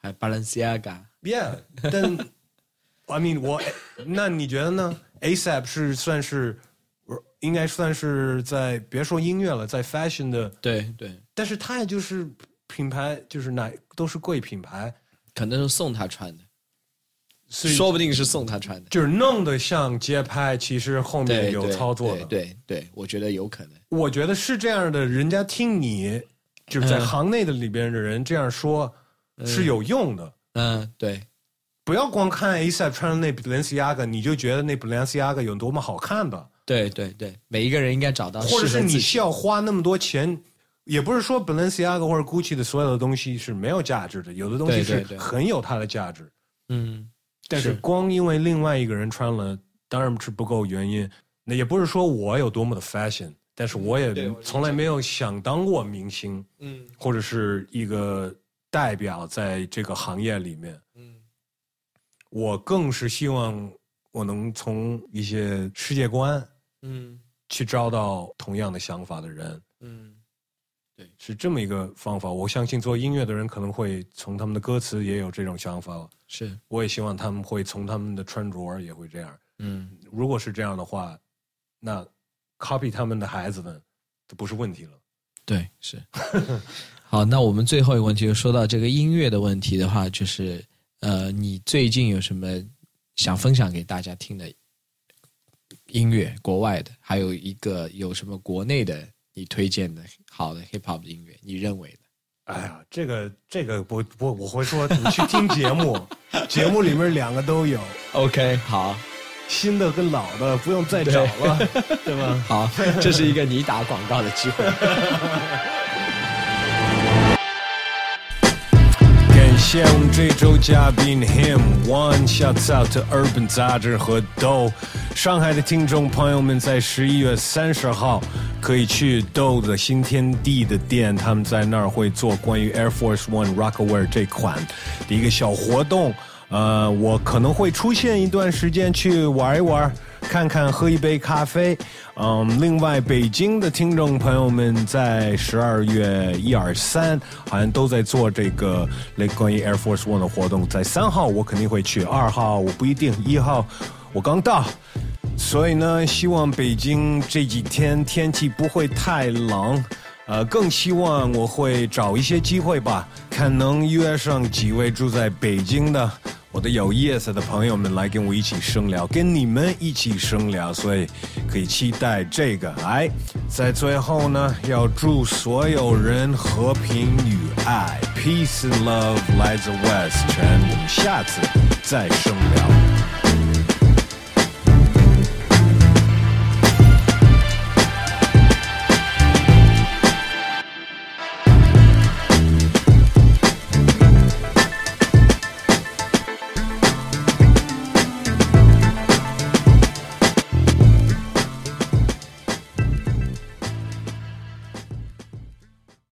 还 Balenciaga。Yeah，但 I mean 我那你觉得呢？ASAP 是算是应该算是在别说音乐了，在 fashion 的，对对，但是他也就是品牌，就是哪都是贵品牌，可能是送他穿的，所以说不定是送他穿的。就是弄得像街拍，其实后面有操作的。对对对，我觉得有可能。我觉得是这样的，人家听你就是在嗯行内的里边的人这样说，是有用的。嗯，对不要光看 ASAP 穿的那 Balenciaga，你就觉得那 Balenciaga 有多么好看的，对对对，每一个人应该找到或者是你需要花那么多钱。也不是说 Balenciaga 或者 Gucci 的所有的东西是没有价值的，有的东西是很有它的价值。嗯，但是是。光因为另外一个人穿了，当然是不够原因。那也不是说我有多么的 fashion，但是我也从来没有想当过明星，嗯。或者是一个代表在这个行业里面。嗯。我更是希望我能从一些世界观嗯。去招到同样的想法的人，嗯，是这么一个方法。我相信做音乐的人可能会从他们的歌词也有这种想法，是我也希望他们会从他们的穿着也会这样。嗯如果是这样的话，那 copy 他们的孩子们都不是问题了。对是。好，那我们最后一个问题就说到这个音乐的问题的话，就是呃，你最近有什么想分享给大家听的音乐？国外的，还有一个有什么国内的你推荐的好的 hip hop 的音乐？你认为的？哎呀，这个这个不不，我会说你去听节目，节目里面两个都有，OK，好，新的跟老的不用再找了，对吧？好，这是一个你打广告的机会。谢我们这周嘉宾 Him One shouts out to Urban 杂志和 Do。上海的听众朋友们，在十一月三十号可以去 Do 的新天地的店，他们在那儿会做关于 Air Force One Rockaware 这款的一个小活动。呃，我可能会出现一段时间去玩一玩，看看，喝一杯咖啡。嗯，另外，北京的听众朋友们在十二月一、二、三好像都在做这个类关于 Air Force One 的活动。在三号我肯定会去，二号我不一定，一号我刚到。所以呢，希望北京这几天天气不会太冷，呃，更希望我会找一些机会吧，看能约上几位住在北京的我的有意思的朋友们来跟我一起生聊，跟你们一起生聊，所以可以期待这个。哎，在最后呢，要祝所有人和平与爱，peace and love 来自 West，全我们下次再生聊。